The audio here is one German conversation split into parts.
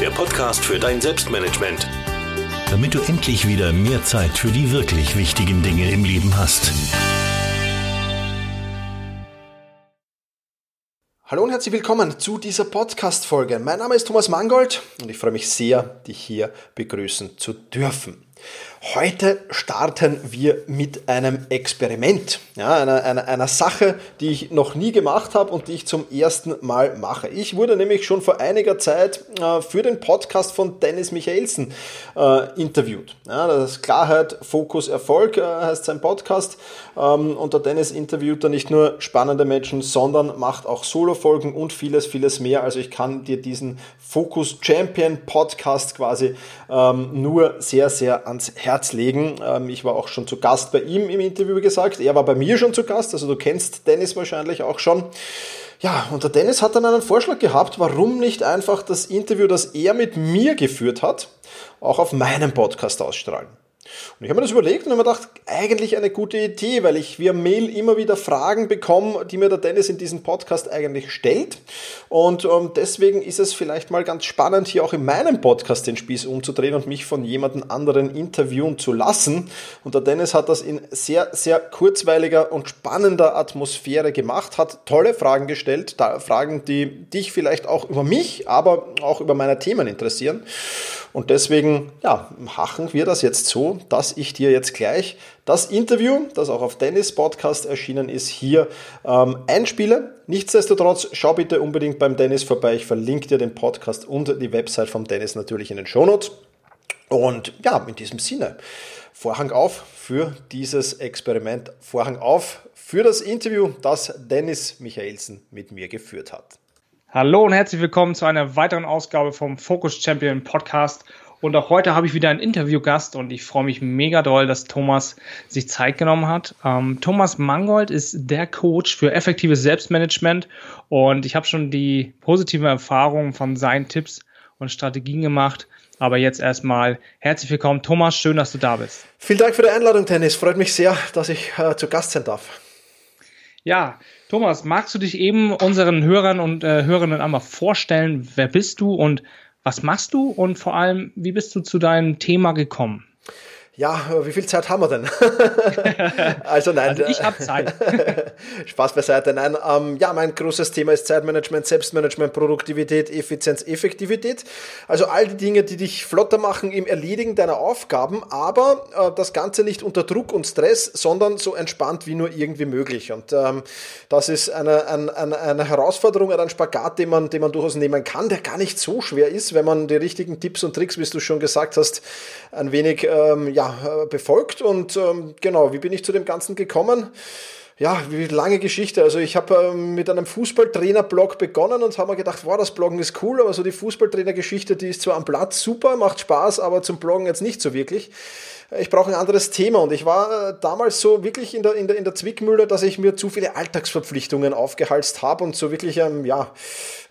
der Podcast für dein Selbstmanagement. Damit du endlich wieder mehr Zeit für die wirklich wichtigen Dinge im Leben hast. Hallo und herzlich willkommen zu dieser Podcast-Folge. Mein Name ist Thomas Mangold und ich freue mich sehr, dich hier begrüßen zu dürfen. Heute starten wir mit einem Experiment, ja, einer, einer, einer Sache, die ich noch nie gemacht habe und die ich zum ersten Mal mache. Ich wurde nämlich schon vor einiger Zeit äh, für den Podcast von Dennis Michaelsen äh, interviewt. Ja, das ist Klarheit, Fokus, Erfolg äh, heißt sein Podcast. Ähm, und der Dennis interviewt da nicht nur spannende Menschen, sondern macht auch Solo-Folgen und vieles, vieles mehr. Also ich kann dir diesen Focus Champion Podcast quasi ähm, nur sehr, sehr ans Herz legen. Ähm, ich war auch schon zu Gast bei ihm im Interview, wie gesagt. Er war bei mir schon zu Gast, also du kennst Dennis wahrscheinlich auch schon. Ja, und der Dennis hat dann einen Vorschlag gehabt, warum nicht einfach das Interview, das er mit mir geführt hat, auch auf meinem Podcast ausstrahlen. Und ich habe mir das überlegt und habe mir gedacht, eigentlich eine gute Idee, weil ich via Mail immer wieder Fragen bekomme, die mir der Dennis in diesem Podcast eigentlich stellt. Und ähm, deswegen ist es vielleicht mal ganz spannend, hier auch in meinem Podcast den Spieß umzudrehen und mich von jemandem anderen interviewen zu lassen. Und der Dennis hat das in sehr, sehr kurzweiliger und spannender Atmosphäre gemacht, hat tolle Fragen gestellt, Fragen, die dich vielleicht auch über mich, aber auch über meine Themen interessieren. Und deswegen, ja, machen wir das jetzt so, dass ich dir jetzt gleich das Interview, das auch auf Dennis Podcast erschienen ist, hier ähm, einspiele. Nichtsdestotrotz, schau bitte unbedingt beim Dennis vorbei. Ich verlinke dir den Podcast und die Website vom Dennis natürlich in den Shownotes. Und ja, in diesem Sinne, Vorhang auf für dieses Experiment, Vorhang auf für das Interview, das Dennis Michaelsen mit mir geführt hat. Hallo und herzlich willkommen zu einer weiteren Ausgabe vom Focus Champion Podcast. Und auch heute habe ich wieder einen Interviewgast und ich freue mich mega doll, dass Thomas sich Zeit genommen hat. Ähm, Thomas Mangold ist der Coach für effektives Selbstmanagement und ich habe schon die positiven Erfahrungen von seinen Tipps und Strategien gemacht. Aber jetzt erstmal herzlich willkommen, Thomas. Schön, dass du da bist. Vielen Dank für die Einladung, Tennis. Freut mich sehr, dass ich äh, zu Gast sein darf. Ja, Thomas, magst du dich eben unseren Hörern und äh, Hörerinnen einmal vorstellen? Wer bist du und was machst du? Und vor allem, wie bist du zu deinem Thema gekommen? Ja, wie viel Zeit haben wir denn? also nein. Also ich habe Zeit. Spaß beiseite. Nein, ähm, ja, mein großes Thema ist Zeitmanagement, Selbstmanagement, Produktivität, Effizienz, Effektivität. Also all die Dinge, die dich flotter machen im Erledigen deiner Aufgaben, aber äh, das Ganze nicht unter Druck und Stress, sondern so entspannt wie nur irgendwie möglich. Und ähm, das ist eine, eine, eine Herausforderung, ein Spagat, den man, den man durchaus nehmen kann, der gar nicht so schwer ist, wenn man die richtigen Tipps und Tricks, wie du schon gesagt hast, ein wenig ähm, ja, äh, befolgt. Und ähm, genau, wie bin ich zu dem Ganzen gekommen? ja, wie lange Geschichte. Also ich habe ähm, mit einem Fußballtrainer-Blog begonnen und habe mir gedacht, wow, das Bloggen ist cool, aber so die Fußballtrainer-Geschichte, die ist zwar am Platz super, macht Spaß, aber zum Bloggen jetzt nicht so wirklich. Ich brauche ein anderes Thema und ich war äh, damals so wirklich in der, in der, in der Zwickmühle, dass ich mir zu viele Alltagsverpflichtungen aufgehalst habe und so wirklich, ähm, ja,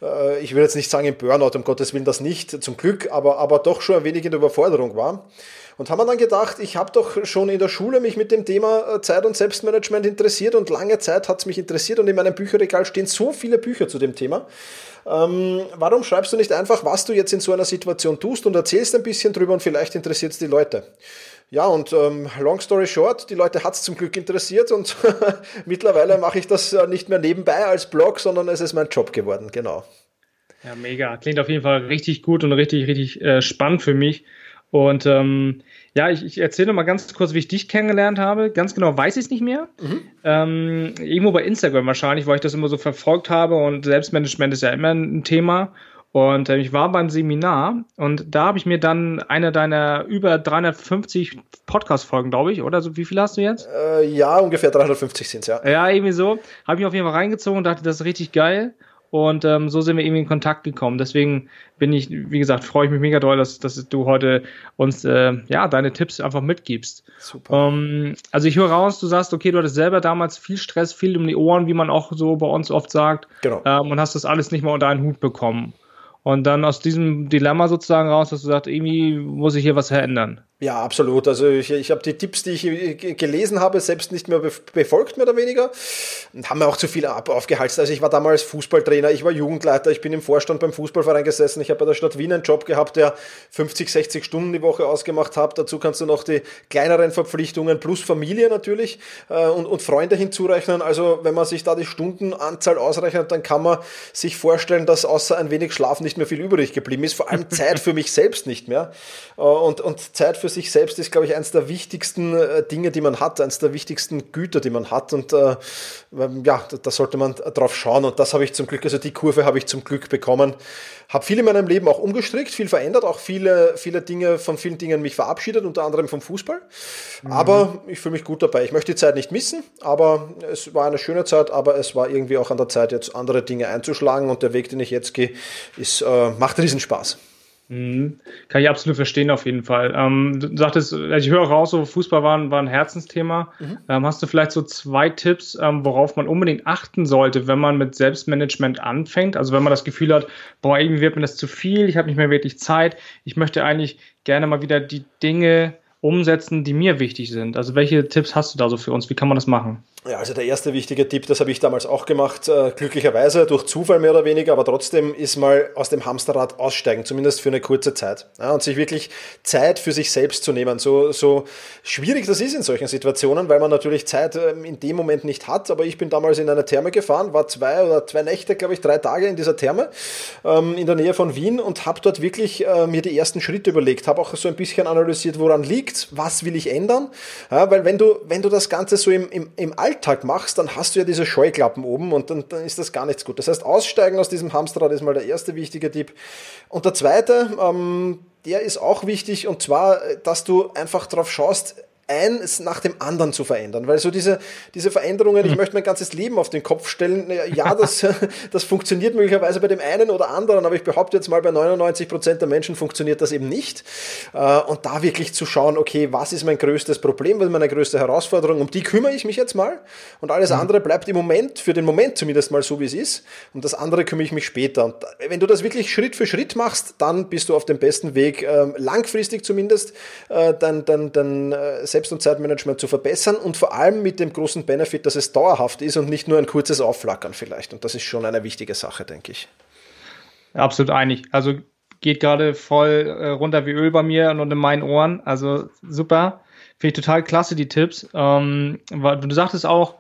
äh, ich will jetzt nicht sagen im Burnout, um Gottes Willen das nicht, zum Glück, aber, aber doch schon ein wenig in der Überforderung war. Und haben wir dann gedacht, ich habe doch schon in der Schule mich mit dem Thema äh, Zeit- und Selbstmanagement interessiert und lange Zeit hat es mich interessiert und in meinem Bücherregal stehen so viele Bücher zu dem Thema. Ähm, warum schreibst du nicht einfach, was du jetzt in so einer Situation tust und erzählst ein bisschen drüber und vielleicht interessiert es die Leute? Ja, und ähm, long story short, die Leute hat es zum Glück interessiert und mittlerweile mache ich das äh, nicht mehr nebenbei als Blog, sondern es ist mein Job geworden, genau. Ja, mega. Klingt auf jeden Fall richtig gut und richtig, richtig äh, spannend für mich. Und ähm, ja, ich, ich erzähle mal ganz kurz, wie ich dich kennengelernt habe. Ganz genau weiß ich es nicht mehr. Mhm. Ähm, irgendwo bei Instagram wahrscheinlich, weil ich das immer so verfolgt habe und Selbstmanagement ist ja immer ein Thema. Und äh, ich war beim Seminar und da habe ich mir dann eine deiner über 350 Podcast-Folgen, glaube ich, oder so, wie viele hast du jetzt? Äh, ja, ungefähr 350 sind es, ja. Ja, irgendwie so. Habe ich auf jeden Fall reingezogen und dachte, das ist richtig geil. Und ähm, so sind wir irgendwie in Kontakt gekommen. Deswegen bin ich, wie gesagt, freue ich mich mega doll, dass, dass du heute uns äh, ja deine Tipps einfach mitgibst. Super. Ähm, also ich höre raus, du sagst, okay, du hattest selber damals viel Stress, viel um die Ohren, wie man auch so bei uns oft sagt. Genau. Ähm, und hast das alles nicht mal unter einen Hut bekommen. Und dann aus diesem Dilemma sozusagen raus, dass du sagst, irgendwie muss ich hier was verändern. Ja, absolut. Also ich, ich habe die Tipps, die ich gelesen habe, selbst nicht mehr befolgt, mehr oder weniger. Und haben mir auch zu viel aufgehalst. Also ich war damals Fußballtrainer, ich war Jugendleiter, ich bin im Vorstand beim Fußballverein gesessen, ich habe bei der Stadt Wien einen Job gehabt, der 50, 60 Stunden die Woche ausgemacht hat. Dazu kannst du noch die kleineren Verpflichtungen plus Familie natürlich äh, und, und Freunde hinzurechnen. Also wenn man sich da die Stundenanzahl ausrechnet, dann kann man sich vorstellen, dass außer ein wenig Schlaf nicht mehr viel übrig geblieben ist. Vor allem Zeit für mich selbst nicht mehr. Äh, und, und Zeit für sich selbst ist, glaube ich, eines der wichtigsten äh, Dinge, die man hat, eines der wichtigsten Güter, die man hat. Und äh, ähm, ja, da, da, sollte man drauf schauen. Und das habe ich zum Glück, also die Kurve habe ich zum Glück bekommen. Habe viel in meinem Leben auch umgestrickt, viel verändert, auch viele, viele Dinge, von vielen Dingen mich verabschiedet, unter anderem vom Fußball. Mhm. Aber ich fühle mich gut dabei. Ich möchte die Zeit nicht missen, aber es war eine schöne Zeit, aber es war irgendwie auch an der Zeit, jetzt andere Dinge einzuschlagen. Und der Weg, den ich jetzt gehe, ist, äh, macht riesen Spaß. Mhm. Kann ich absolut verstehen, auf jeden Fall. Ähm, du sagtest, also ich höre raus, so Fußball war ein, war ein Herzensthema. Mhm. Ähm, hast du vielleicht so zwei Tipps, ähm, worauf man unbedingt achten sollte, wenn man mit Selbstmanagement anfängt? Also wenn man das Gefühl hat, boah, irgendwie wird mir das zu viel, ich habe nicht mehr wirklich Zeit, ich möchte eigentlich gerne mal wieder die Dinge umsetzen, die mir wichtig sind. Also welche Tipps hast du da so für uns? Wie kann man das machen? Ja, also der erste wichtige Tipp, das habe ich damals auch gemacht, äh, glücklicherweise durch Zufall mehr oder weniger, aber trotzdem ist mal aus dem Hamsterrad aussteigen, zumindest für eine kurze Zeit. Ja, und sich wirklich Zeit für sich selbst zu nehmen. So, so schwierig das ist in solchen Situationen, weil man natürlich Zeit ähm, in dem Moment nicht hat, aber ich bin damals in eine Therme gefahren, war zwei oder zwei Nächte, glaube ich, drei Tage in dieser Therme ähm, in der Nähe von Wien und habe dort wirklich äh, mir die ersten Schritte überlegt, habe auch so ein bisschen analysiert, woran liegt, was will ich ändern, ja, weil wenn du, wenn du das Ganze so im, im, im Alltag machst, dann hast du ja diese Scheuklappen oben und dann, dann ist das gar nichts gut. Das heißt, aussteigen aus diesem Hamsterrad ist mal der erste wichtige Tipp. Und der zweite, ähm, der ist auch wichtig und zwar, dass du einfach darauf schaust, eins nach dem anderen zu verändern. Weil so diese, diese Veränderungen, ich mhm. möchte mein ganzes Leben auf den Kopf stellen, ja, das, das funktioniert möglicherweise bei dem einen oder anderen, aber ich behaupte jetzt mal, bei 99 Prozent der Menschen funktioniert das eben nicht. Äh, und da wirklich zu schauen, okay, was ist mein größtes Problem, was ist meine größte Herausforderung, um die kümmere ich mich jetzt mal. Und alles mhm. andere bleibt im Moment, für den Moment zumindest mal so, wie es ist. Und das andere kümmere ich mich später. Und wenn du das wirklich Schritt für Schritt machst, dann bist du auf dem besten Weg, ähm, langfristig zumindest, dann, dann, dann selbst- und Zeitmanagement zu verbessern und vor allem mit dem großen Benefit, dass es dauerhaft ist und nicht nur ein kurzes Aufflackern vielleicht. Und das ist schon eine wichtige Sache, denke ich. Absolut einig. Also geht gerade voll äh, runter wie Öl bei mir und in meinen Ohren. Also super. Finde ich total klasse, die Tipps. Ähm, du sagtest auch,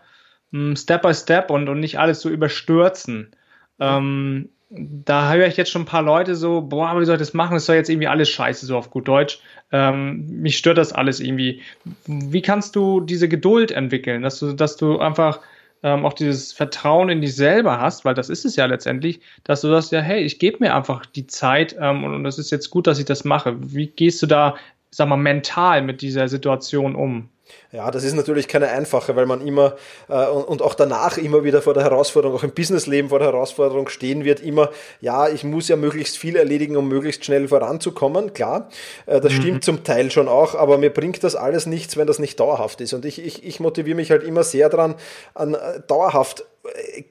hm, Step by Step und, und nicht alles so überstürzen. Ähm, da höre ich jetzt schon ein paar Leute so, boah, wie soll ich das machen? Das soll jetzt irgendwie alles scheiße, so auf gut Deutsch. Ähm, mich stört das alles irgendwie. Wie kannst du diese Geduld entwickeln, dass du, dass du einfach ähm, auch dieses Vertrauen in dich selber hast, weil das ist es ja letztendlich, dass du sagst, ja, hey, ich gebe mir einfach die Zeit ähm, und, und das ist jetzt gut, dass ich das mache. Wie gehst du da, sag mal, mental mit dieser Situation um? Ja, das ist natürlich keine einfache, weil man immer äh, und, auch danach immer wieder vor der Herausforderung, auch im Businessleben vor der Herausforderung stehen wird, immer, ja, ich muss ja möglichst viel erledigen, um möglichst schnell voranzukommen. Klar, äh, das mhm. stimmt zum Teil schon auch, aber mir bringt das alles nichts, wenn das nicht dauerhaft ist. Und ich, ich, ich motiviere mich halt immer sehr dran, an äh, dauerhaft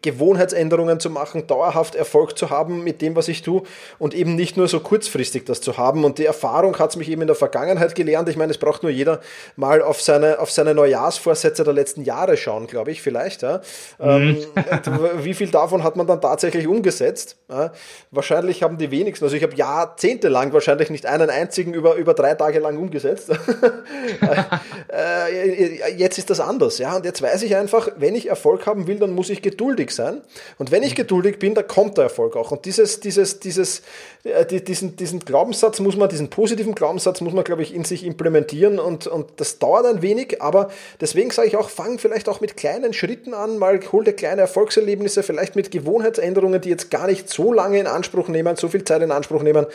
Gewohnheitsänderungen zu machen, dauerhaft Erfolg zu haben mit dem, was ich tue und eben nicht nur so kurzfristig das zu haben. Und die Erfahrung hat es mich eben in der Vergangenheit gelernt. Ich meine, es braucht nur jeder mal auf seine, auf seine Neujahrsvorsätze der letzten Jahre schauen, glaube ich, vielleicht. Ja. Mhm. Ähm, wie viel davon hat man dann tatsächlich umgesetzt? Ja. Wahrscheinlich haben die wenigsten, also ich habe jahrzehntelang wahrscheinlich nicht einen einzigen über, über drei Tage lang umgesetzt. äh, jetzt ist das anders, ja. Und jetzt weiß ich einfach, wenn ich Erfolg haben will, dann muss ich geduldig sein. Und wenn ich geduldig bin, dann kommt der Erfolg auch. Und dieses, dieses, dieses, äh, diesen, diesen Glaubenssatz muss man, diesen positiven Glaubenssatz muss man, glaube ich, in sich implementieren. Und, und das dauert ein wenig, aber deswegen sage ich auch, fang vielleicht auch mit kleinen Schritten an, mal hol dir kleine Erfolgserlebnisse, vielleicht mit Gewohnheitsänderungen, die jetzt gar nicht so lange in Anspruch nehmen, so viel Zeit in Anspruch nehmen.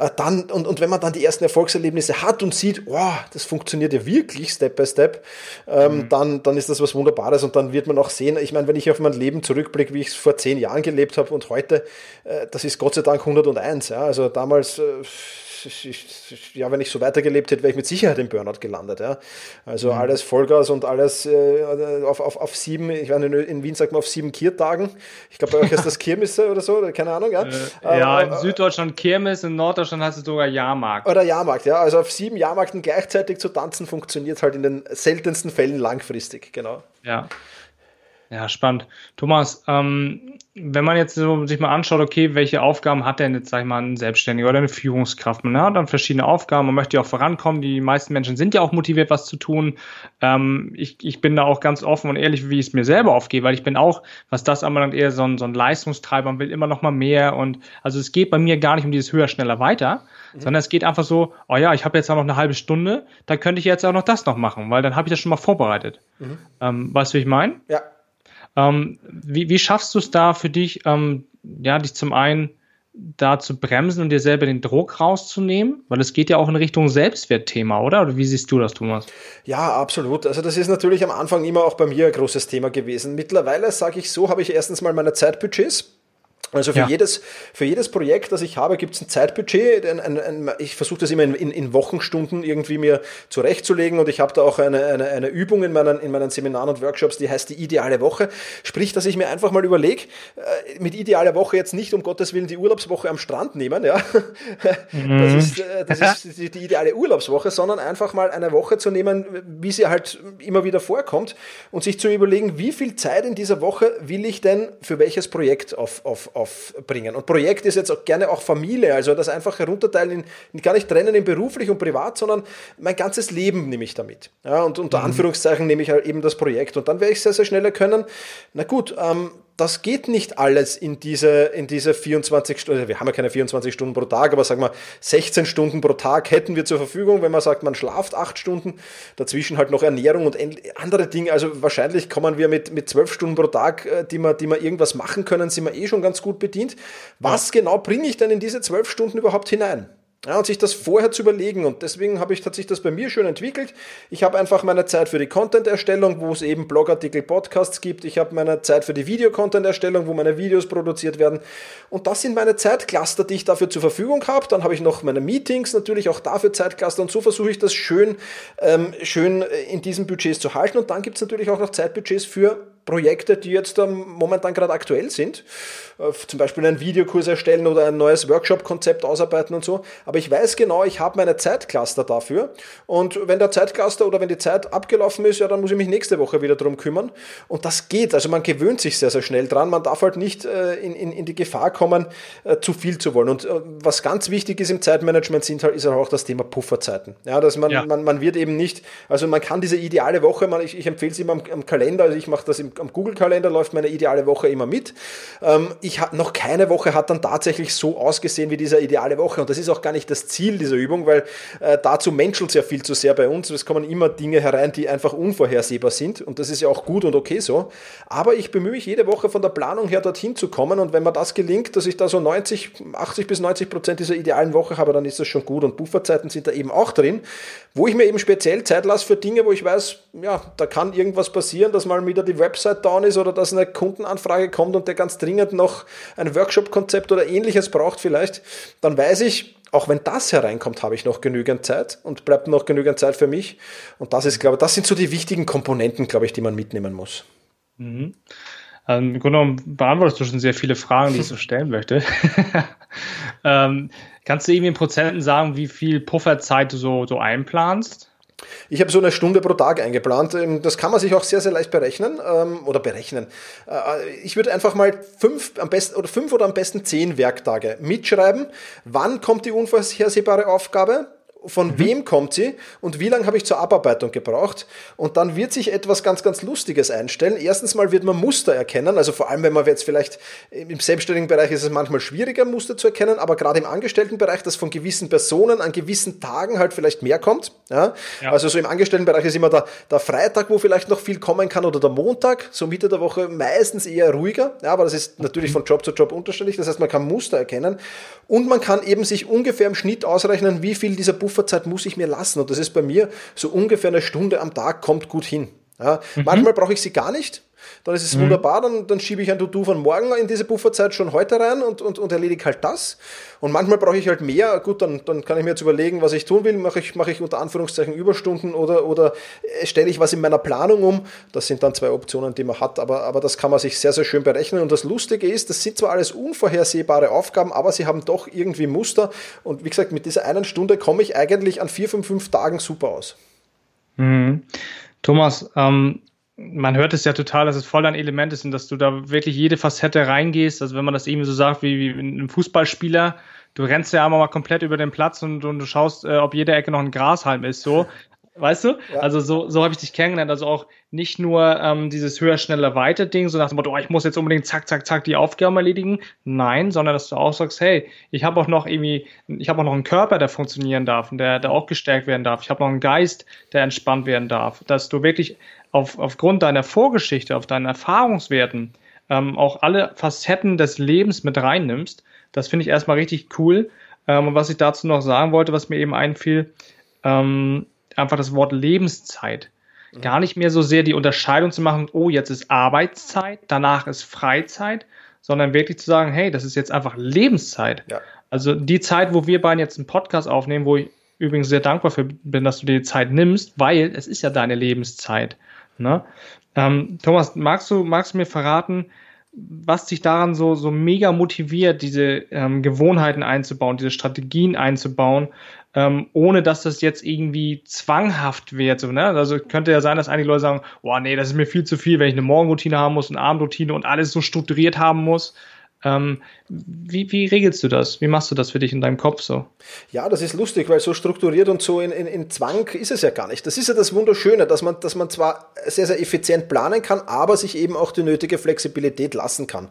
Äh, dann, und, und wenn man dann die ersten Erfolgserlebnisse hat und sieht, oh, das funktioniert ja wirklich Step by Step, ähm, mhm. dann, dann ist das was Wunderbares und dann wird man auch sehen, ich meine, wenn ich auf mein Leben zurückblicke, wie ich es vor zehn Jahren gelebt habe und heute, äh, das ist Gott sei Dank 101. Ja? Also damals äh, ja, wenn ich so weitergelebt hätte, wäre ich mit Sicherheit im Burnout gelandet. Ja. Also mhm. alles Vollgas und alles äh, auf, auf, auf sieben, ich meine, in Wien sagt man auf sieben Kiertagen. Ich glaube, bei euch ist das Kirmisse oder so, keine Ahnung. Ja, äh, ja in Süddeutschland Kirmes, in Norddeutschland hast du sogar Jahrmarkt. Oder Jahrmarkt, ja. Also auf sieben Jahrmarkten gleichzeitig zu tanzen funktioniert halt in den seltensten Fällen langfristig, genau. Ja. Ja, spannend. Thomas, ähm, wenn man jetzt so sich mal anschaut, okay, welche Aufgaben hat denn jetzt, sag ich mal, ein Selbstständiger oder eine Führungskraft? Man hat dann verschiedene Aufgaben, man möchte ja auch vorankommen. Die meisten Menschen sind ja auch motiviert, was zu tun. Ähm, ich, ich bin da auch ganz offen und ehrlich, wie ich es mir selber aufgehe, weil ich bin auch, was das anbelangt, eher so ein, so ein Leistungstreiber, man will immer noch mal mehr. Und also es geht bei mir gar nicht um dieses höher, schneller, weiter, mhm. sondern es geht einfach so, oh ja, ich habe jetzt auch noch eine halbe Stunde, da könnte ich jetzt auch noch das noch machen, weil dann habe ich das schon mal vorbereitet. Mhm. Ähm, weißt du, wie ich meine? Ja. Ähm, wie, wie schaffst du es da für dich, ähm, ja, dich zum einen da zu bremsen und dir selber den Druck rauszunehmen? Weil es geht ja auch in Richtung Selbstwertthema, oder? Oder wie siehst du das, Thomas? Ja, absolut. Also das ist natürlich am Anfang immer auch bei mir ein großes Thema gewesen. Mittlerweile sage ich so, habe ich erstens mal meine Zeitbudgets also für, ja. jedes, für jedes Projekt, das ich habe, gibt es ein Zeitbudget. Ein, ein, ein, ich versuche das immer in, in, in, Wochenstunden irgendwie mir zurechtzulegen und ich habe da auch eine, eine, eine Übung in meinen, in meinen Seminaren und Workshops, die heißt die ideale Woche. Sprich, dass ich mir einfach mal überlege, äh, mit idealer Woche jetzt nicht um Gottes Willen die Urlaubswoche am Strand nehmen, ja. Mhm. Das, ist, äh, das ist die, die ideale Urlaubswoche, sondern einfach mal eine Woche zu nehmen, wie sie halt immer wieder vorkommt und sich zu überlegen, wie viel Zeit in dieser Woche will ich denn für welches Projekt auf, auf, aufbringen. Und Projekt ist jetzt auch gerne auch Familie, also das einfach herunterteilen, in, gar nicht trennen in beruflich und privat, sondern mein ganzes Leben nehme ich damit. Ja, und unter mhm. Anführungszeichen nehme ich halt eben das Projekt. Und dann werde ich sehr, sehr schnell erkennen, na gut, ähm, das geht nicht alles in diese, in diese 24 Stunden, wir haben ja keine 24 Stunden pro Tag, aber sagen wir 16 Stunden pro Tag hätten wir zur Verfügung, wenn man sagt, man schlaft 8 Stunden, dazwischen halt noch Ernährung und andere Dinge, also wahrscheinlich kommen wir mit, mit 12 Stunden pro Tag, äh, die wir, die wir irgendwas machen können, sind wir eh schon ganz gut bedient. Was ja. genau bringe ich denn in diese 12 Stunden überhaupt hinein? Ja, und sich das vorher zu überlegen. Und deswegen habe ich, hat sich das bei mir schön entwickelt. Ich habe einfach meine Zeit für die Content-Erstellung, wo es eben Blogartikel, Podcasts gibt. Ich habe meine Zeit für die Video-Content-Erstellung, wo meine Videos produziert werden. Und das sind meine Zeitcluster, die ich dafür zur Verfügung habe. Dann habe ich noch meine Meetings, natürlich auch dafür Zeitcluster. Und so versuche ich das schön, ähm, schön in diesen Budgets zu halten. Und dann gibt es natürlich auch noch Zeitbudgets für Projekte, die jetzt ähm, momentan gerade aktuell sind. Äh, zum Beispiel einen Videokurs erstellen oder ein neues Workshop-Konzept ausarbeiten und so. Aber ich weiß genau, ich habe meine Zeitcluster dafür. Und wenn der Zeitcluster oder wenn die Zeit abgelaufen ist, ja, dann muss ich mich nächste Woche wieder drum kümmern. Und das geht. Also man gewöhnt sich sehr, sehr schnell dran. Man darf halt nicht äh, in, in, in die Gefahr kommen, äh, zu viel zu wollen. Und was ganz wichtig ist im Zeitmanagement sind halt, ist halt auch das Thema Pufferzeiten. Ja, dass man, ja. man, man wird eben nicht, also man kann diese ideale Woche, man, ich, ich empfehle es immer am, am Kalender, also ich mache das im, am Google-Kalender, läuft meine ideale Woche immer mit. Ähm, ich habe noch keine Woche hat dann tatsächlich so ausgesehen wie diese ideale Woche. Und das ist auch gar nicht das Ziel dieser Übung, weil äh, dazu menschelt es ja viel zu sehr bei uns. Es kommen immer Dinge herein, die einfach unvorhersehbar sind. Und das ist ja auch gut und okay so. Aber ich bemühe mich jede Woche von der Planung her dorthin zu kommen. Und wenn mir das gelingt, dass ich da so 90, 80 bis 90 Prozent dieser idealen Woche habe, dann ist das schon gut. Und Bufferzeiten sind da eben auch drin, wo ich mir eben speziell Zeit lasse für Dinge, wo ich weiß, ja, da kann irgendwas passieren, dass mal wieder die Website down ist oder dass eine Kundenanfrage kommt und der ganz dringend noch ein Workshop-Konzept oder ähnliches braucht vielleicht, dann weiß ich, auch wenn das hereinkommt, habe ich noch genügend Zeit und bleibt noch genügend Zeit für mich. Und das ist, glaube ich, das sind so die wichtigen Komponenten, glaube ich, die man mitnehmen muss. Mhm. Also Im Grunde genommen beantwortest du schon sehr viele Fragen, die ich so stellen möchte. ähm, kannst du irgendwie in Prozenten sagen, wie viel Pufferzeit du so, so einplanst? Ich habe so eine Stunde pro Tag eingeplant. Ähm, das kann man sich auch sehr, sehr leicht berechnen ähm, oder berechnen. Äh, ich würde einfach mal fünf, am besten, oder fünf oder am besten zehn Werktage mitschreiben. Wann kommt die unvorhersehbare Aufgabe? Von mhm. wem kommt sie und wie lange habe ich zur Abarbeitung gebraucht. Und dann wird sich etwas ganz, ganz Lustiges einstellen. Erstens mal wird man Muster erkennen, also vor allem, wenn man jetzt vielleicht im selbstständigen Bereich ist es manchmal schwieriger, Muster zu erkennen, aber gerade im Angestelltenbereich, dass von gewissen Personen an gewissen Tagen halt vielleicht mehr kommt. Ja? ja. Also so im Angestelltenbereich ist immer der, der Freitag, wo vielleicht noch viel kommen kann oder der Montag, so Mitte der Woche meistens eher ruhiger. Ja, aber das ist natürlich von Job zu Job unterschiedlich. Das heißt, man kann Muster erkennen und man kann eben sich ungefähr im Schnitt ausrechnen, wie viel dieser Buch Pufferzeit muss ich mir lassen. Und das ist bei mir so ungefähr eine Stunde am Tag, kommt gut hin. Ja, mhm. Manchmal brauche ich sie gar nicht. Dann ist es mhm. wunderbar, dann, dann schiebe ich ein To-Do von morgen in diese Pufferzeit schon heute rein und, und, und erledige halt das. Und manchmal brauche ich halt mehr. Gut, dann, dann kann ich mir jetzt überlegen, was ich tun will. Mache ich, mache ich unter Anführungszeichen Überstunden oder, oder stelle ich was in meiner Planung um. Das sind dann zwei Optionen, die man hat, aber, aber das kann man sich sehr, sehr schön berechnen. Und das Lustige ist, das sind zwar alles unvorhersehbare Aufgaben, aber sie haben doch irgendwie Muster. Und wie gesagt, mit dieser einen Stunde komme ich eigentlich an vier, fünf, fünf Tagen super aus. Mhm. Thomas, ähm, man hört es ja total, dass es voll ein Element ist und dass du da wirklich jede Facette reingehst. Also wenn man das irgendwie so sagt wie, wie ein Fußballspieler, du rennst ja einmal mal komplett über den Platz und, und du schaust, äh, ob jede Ecke noch ein Grashalm ist, so. Weißt du? Ja. Also so, so habe ich dich kennengelernt. Also auch nicht nur ähm, dieses höher, schneller, weiter Ding, so nach dem Motto, oh, ich muss jetzt unbedingt zack, zack, zack die Aufgaben erledigen. Nein, sondern dass du auch sagst, hey, ich habe auch noch irgendwie, ich habe auch noch einen Körper, der funktionieren darf und der, der auch gestärkt werden darf. Ich habe noch einen Geist, der entspannt werden darf. Dass du wirklich auf, aufgrund deiner Vorgeschichte, auf deinen Erfahrungswerten ähm, auch alle Facetten des Lebens mit reinnimmst. Das finde ich erstmal richtig cool. Ähm, und was ich dazu noch sagen wollte, was mir eben einfiel, ähm, einfach das Wort Lebenszeit. Mhm. Gar nicht mehr so sehr die Unterscheidung zu machen, oh, jetzt ist Arbeitszeit, danach ist Freizeit, sondern wirklich zu sagen, hey, das ist jetzt einfach Lebenszeit. Ja. Also die Zeit, wo wir beiden jetzt einen Podcast aufnehmen, wo ich übrigens sehr dankbar für bin, dass du dir die Zeit nimmst, weil es ist ja deine Lebenszeit. Ne? Ähm, Thomas, magst du, magst du mir verraten, was dich daran so, so mega motiviert, diese ähm, Gewohnheiten einzubauen, diese Strategien einzubauen, ähm, ohne dass das jetzt irgendwie zwanghaft wird. So, ne? Also könnte ja sein, dass einige Leute sagen, boah, nee, das ist mir viel zu viel, wenn ich eine Morgenroutine haben muss, eine Abendroutine und alles so strukturiert haben muss. Ähm, wie, wie regelst du das? Wie machst du das für dich in deinem Kopf so? Ja, das ist lustig, weil so strukturiert und so in, in, in Zwang ist es ja gar nicht. Das ist ja das Wunderschöne, dass man, dass man zwar sehr, sehr effizient planen kann, aber sich eben auch die nötige Flexibilität lassen kann.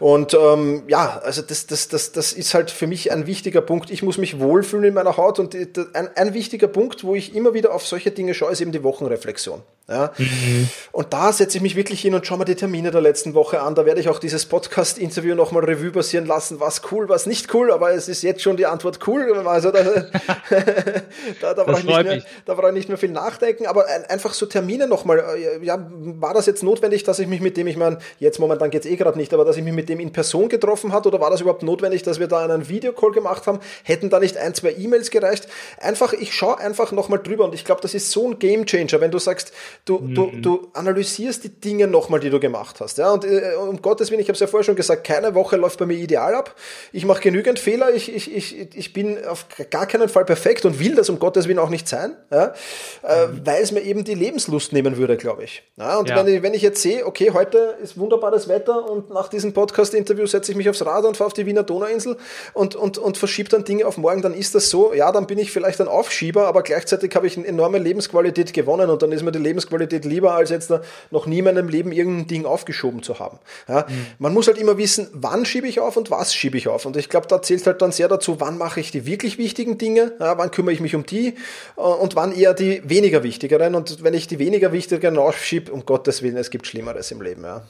Und ähm, ja, also das, das, das, das ist halt für mich ein wichtiger Punkt. Ich muss mich wohlfühlen in meiner Haut und ein, ein wichtiger Punkt, wo ich immer wieder auf solche Dinge schaue, ist eben die Wochenreflexion. Ja? Mhm. Und da setze ich mich wirklich hin und schaue mir die Termine der letzten Woche an. Da werde ich auch dieses Podcast-Interview nochmal Revue passieren lassen, was cool, was nicht cool, aber es ist jetzt schon die Antwort cool. Also da, da, da brauche ich, nicht mehr, da brauch ich nicht mehr viel nachdenken, aber ein, einfach so Termine nochmal äh, ja, war das jetzt notwendig, dass ich mich mit dem, ich meine, jetzt momentan geht es eh gerade nicht, aber dass ich mich mit dem in Person getroffen hat oder war das überhaupt notwendig, dass wir da einen Videocall gemacht haben? Hätten da nicht ein, zwei E-Mails gereicht? Einfach, ich schaue einfach nochmal drüber und ich glaube, das ist so ein Game Changer, wenn du sagst, du, mhm. du, du analysierst die Dinge nochmal, die du gemacht hast. Ja? Und äh, um Gottes Willen, ich habe es ja vorher schon gesagt, keine Woche läuft bei mir ideal ab. Ich mache genügend Fehler, ich, ich, ich, ich bin auf gar keinen Fall perfekt und will das um Gottes Willen auch nicht sein, ja? Äh, mhm. weil es mir eben die Lebenslust nehmen würde, glaube ich. Ja, und ja. Wenn, ich, wenn ich jetzt sehe, okay, heute ist wunderbares Wetter und nach diesem Podcast-Interview setze ich mich aufs Rad und fahre auf die Wiener Donauinsel und, und, und verschiebe dann Dinge auf morgen, dann ist das so, ja, dann bin ich vielleicht ein Aufschieber, aber gleichzeitig habe ich eine enorme Lebensqualität gewonnen und dann ist mir die Lebensqualität lieber, als jetzt noch nie in meinem Leben irgendein Ding aufgeschoben zu haben. Ja, mhm. Man muss halt immer wissen, wann schiebe ich auf und was schiebe ich auf. Und ich glaube, da zählt halt dann sehr dazu, wann mache ich die wirklich wichtigen Dinge, ja, wann kümmere ich mich um die äh, und wann eher die weniger wichtigeren. Und wenn ich die weniger wichtigeren aufschiebe, um Gottes Willen, es gibt Schlimmeres im Leben. Ja.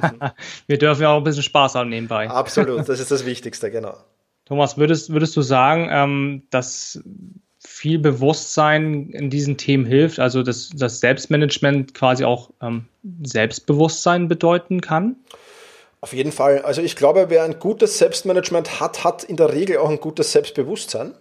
Wir dürfen ja auch ein bisschen Spaß haben nebenbei. Absolut, das ist das Wichtigste, genau. Thomas, würdest, würdest du sagen, ähm, dass viel Bewusstsein in diesen Themen hilft, also dass das Selbstmanagement quasi auch ähm, Selbstbewusstsein bedeuten kann? Auf jeden Fall. Also ich glaube, wer ein gutes Selbstmanagement hat, hat in der Regel auch ein gutes Selbstbewusstsein,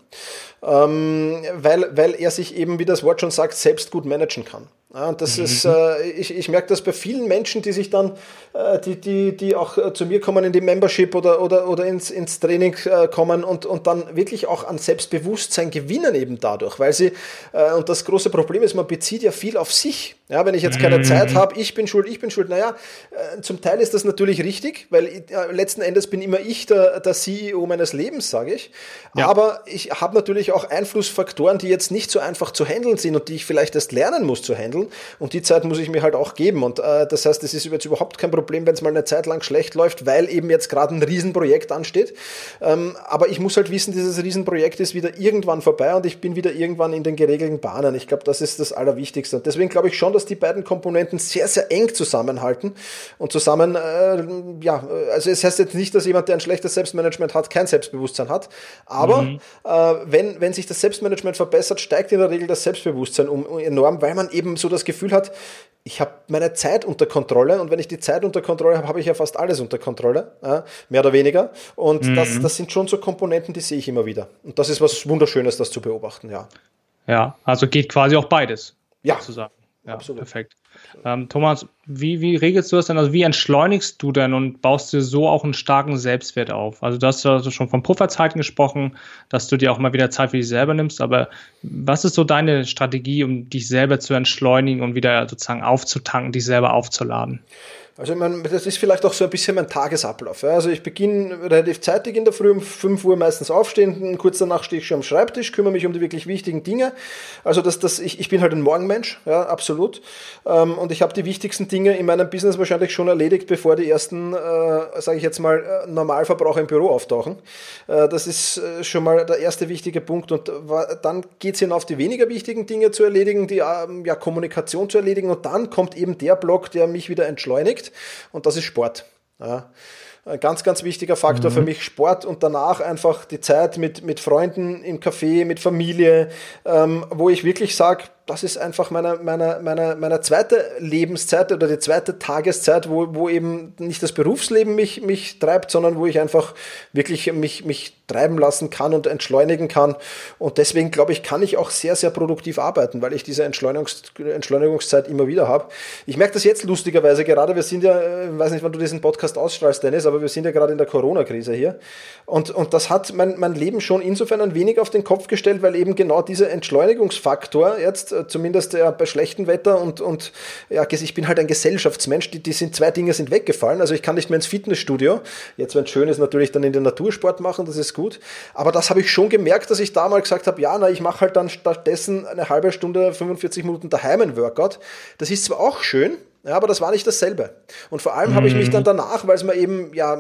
ähm, weil, weil er sich eben, wie das Wort schon sagt, selbst gut managen kann. Ja, und das mhm. ist, äh, ich, ich merke das bei vielen Menschen, die sich dann, äh, die, die, die auch äh, zu mir kommen in die Membership oder, oder, oder ins, ins Training äh, kommen und, und dann wirklich auch an Selbstbewusstsein gewinnen eben dadurch, weil sie, äh, und das große Problem ist, man bezieht ja viel auf sich. Ja, wenn ich jetzt keine mhm. Zeit habe, ich bin schuld, ich bin schuld. Naja, äh, zum Teil ist das natürlich richtig, weil letzten Endes bin immer ich der, der CEO meines Lebens, sage ich. Ja. Aber ich habe natürlich auch Einflussfaktoren, die jetzt nicht so einfach zu handeln sind und die ich vielleicht erst lernen muss zu handeln Und die Zeit muss ich mir halt auch geben. Und äh, das heißt, es ist jetzt überhaupt kein Problem, wenn es mal eine Zeit lang schlecht läuft, weil eben jetzt gerade ein Riesenprojekt ansteht. Ähm, aber ich muss halt wissen, dieses Riesenprojekt ist wieder irgendwann vorbei und ich bin wieder irgendwann in den geregelten Bahnen. Ich glaube, das ist das Allerwichtigste. Und deswegen glaube ich schon, dass die beiden Komponenten sehr, sehr eng zusammenhalten und zusammen, äh, ja, also es heißt jetzt nicht, dass jemand, der ein schlechtes Selbstmanagement hat, kein Selbstbewusstsein hat. Aber mhm. äh, wenn, wenn sich das Selbstmanagement verbessert, steigt in der Regel das Selbstbewusstsein um, enorm, weil man eben so das Gefühl hat, ich habe meine Zeit unter Kontrolle und wenn ich die Zeit unter Kontrolle habe, habe ich ja fast alles unter Kontrolle, äh, mehr oder weniger. Und mhm. das, das sind schon so Komponenten, die sehe ich immer wieder. Und das ist was Wunderschönes, das zu beobachten, ja. Ja, also geht quasi auch beides. Ja, sozusagen. Ja, absolut. Perfekt. Ähm, Thomas, wie, wie regelst du das denn? Also wie entschleunigst du denn und baust dir so auch einen starken Selbstwert auf? Also du hast ja schon von Pufferzeiten gesprochen, dass du dir auch mal wieder Zeit für dich selber nimmst, aber was ist so deine Strategie, um dich selber zu entschleunigen und wieder sozusagen aufzutanken, dich selber aufzuladen? Also ich meine, das ist vielleicht auch so ein bisschen mein Tagesablauf. Also ich beginne relativ zeitig in der Früh, um 5 Uhr meistens aufstehen, kurz danach stehe ich schon am Schreibtisch, kümmere mich um die wirklich wichtigen Dinge. Also das, das, ich, ich bin halt ein Morgenmensch, ja, absolut. Ähm, und ich habe die wichtigsten Dinge in meinem Business wahrscheinlich schon erledigt, bevor die ersten, äh, sage ich jetzt mal, äh, Normalverbraucher im Büro auftauchen. Äh, das ist äh, schon mal der erste wichtige Punkt. Und dann geht es hinauf, die weniger wichtigen Dinge zu erledigen, die ähm, ja, Kommunikation zu erledigen. Und dann kommt eben der Block, der mich wieder entschleunigt und das ist Sport. Ja. Ein ganz, ganz wichtiger Faktor mhm. für mich Sport und danach einfach die Zeit mit, mit Freunden im Café, mit Familie, ähm, wo ich wirklich sage, das ist einfach meine, meine, meine, meine zweite Lebenszeit oder die zweite Tageszeit, wo, wo eben nicht das Berufsleben mich, mich treibt, sondern wo ich einfach wirklich mich, mich treiben lassen kann und entschleunigen kann. Und deswegen glaube ich, kann ich auch sehr, sehr produktiv arbeiten, weil ich diese Entschleunigungs Entschleunigungszeit immer wieder habe. Ich merke das jetzt lustigerweise gerade. Wir sind ja, ich weiß nicht, wann du diesen Podcast ausstrahlst, Dennis, aber wir sind ja gerade in der Corona-Krise hier. Und, und das hat mein, mein Leben schon insofern ein wenig auf den Kopf gestellt, weil eben genau dieser Entschleunigungsfaktor jetzt äh, zumindest ja, bei schlechtem Wetter und, und ja, ich bin halt ein Gesellschaftsmensch, die, die sind, zwei Dinge sind weggefallen. Also ich kann nicht mehr ins Fitnessstudio. Jetzt, wenn es schön ist, natürlich dann in den Natursport machen, das ist gut. Aber das habe ich schon gemerkt, dass ich da mal gesagt habe, ja, na, ich mache halt dann stattdessen eine halbe Stunde, 45 Minuten daheim ein Workout. Das ist zwar auch schön, ja, aber das war nicht dasselbe. Und vor allem mhm. habe ich mich dann mhm. danach, weil es mir eben ja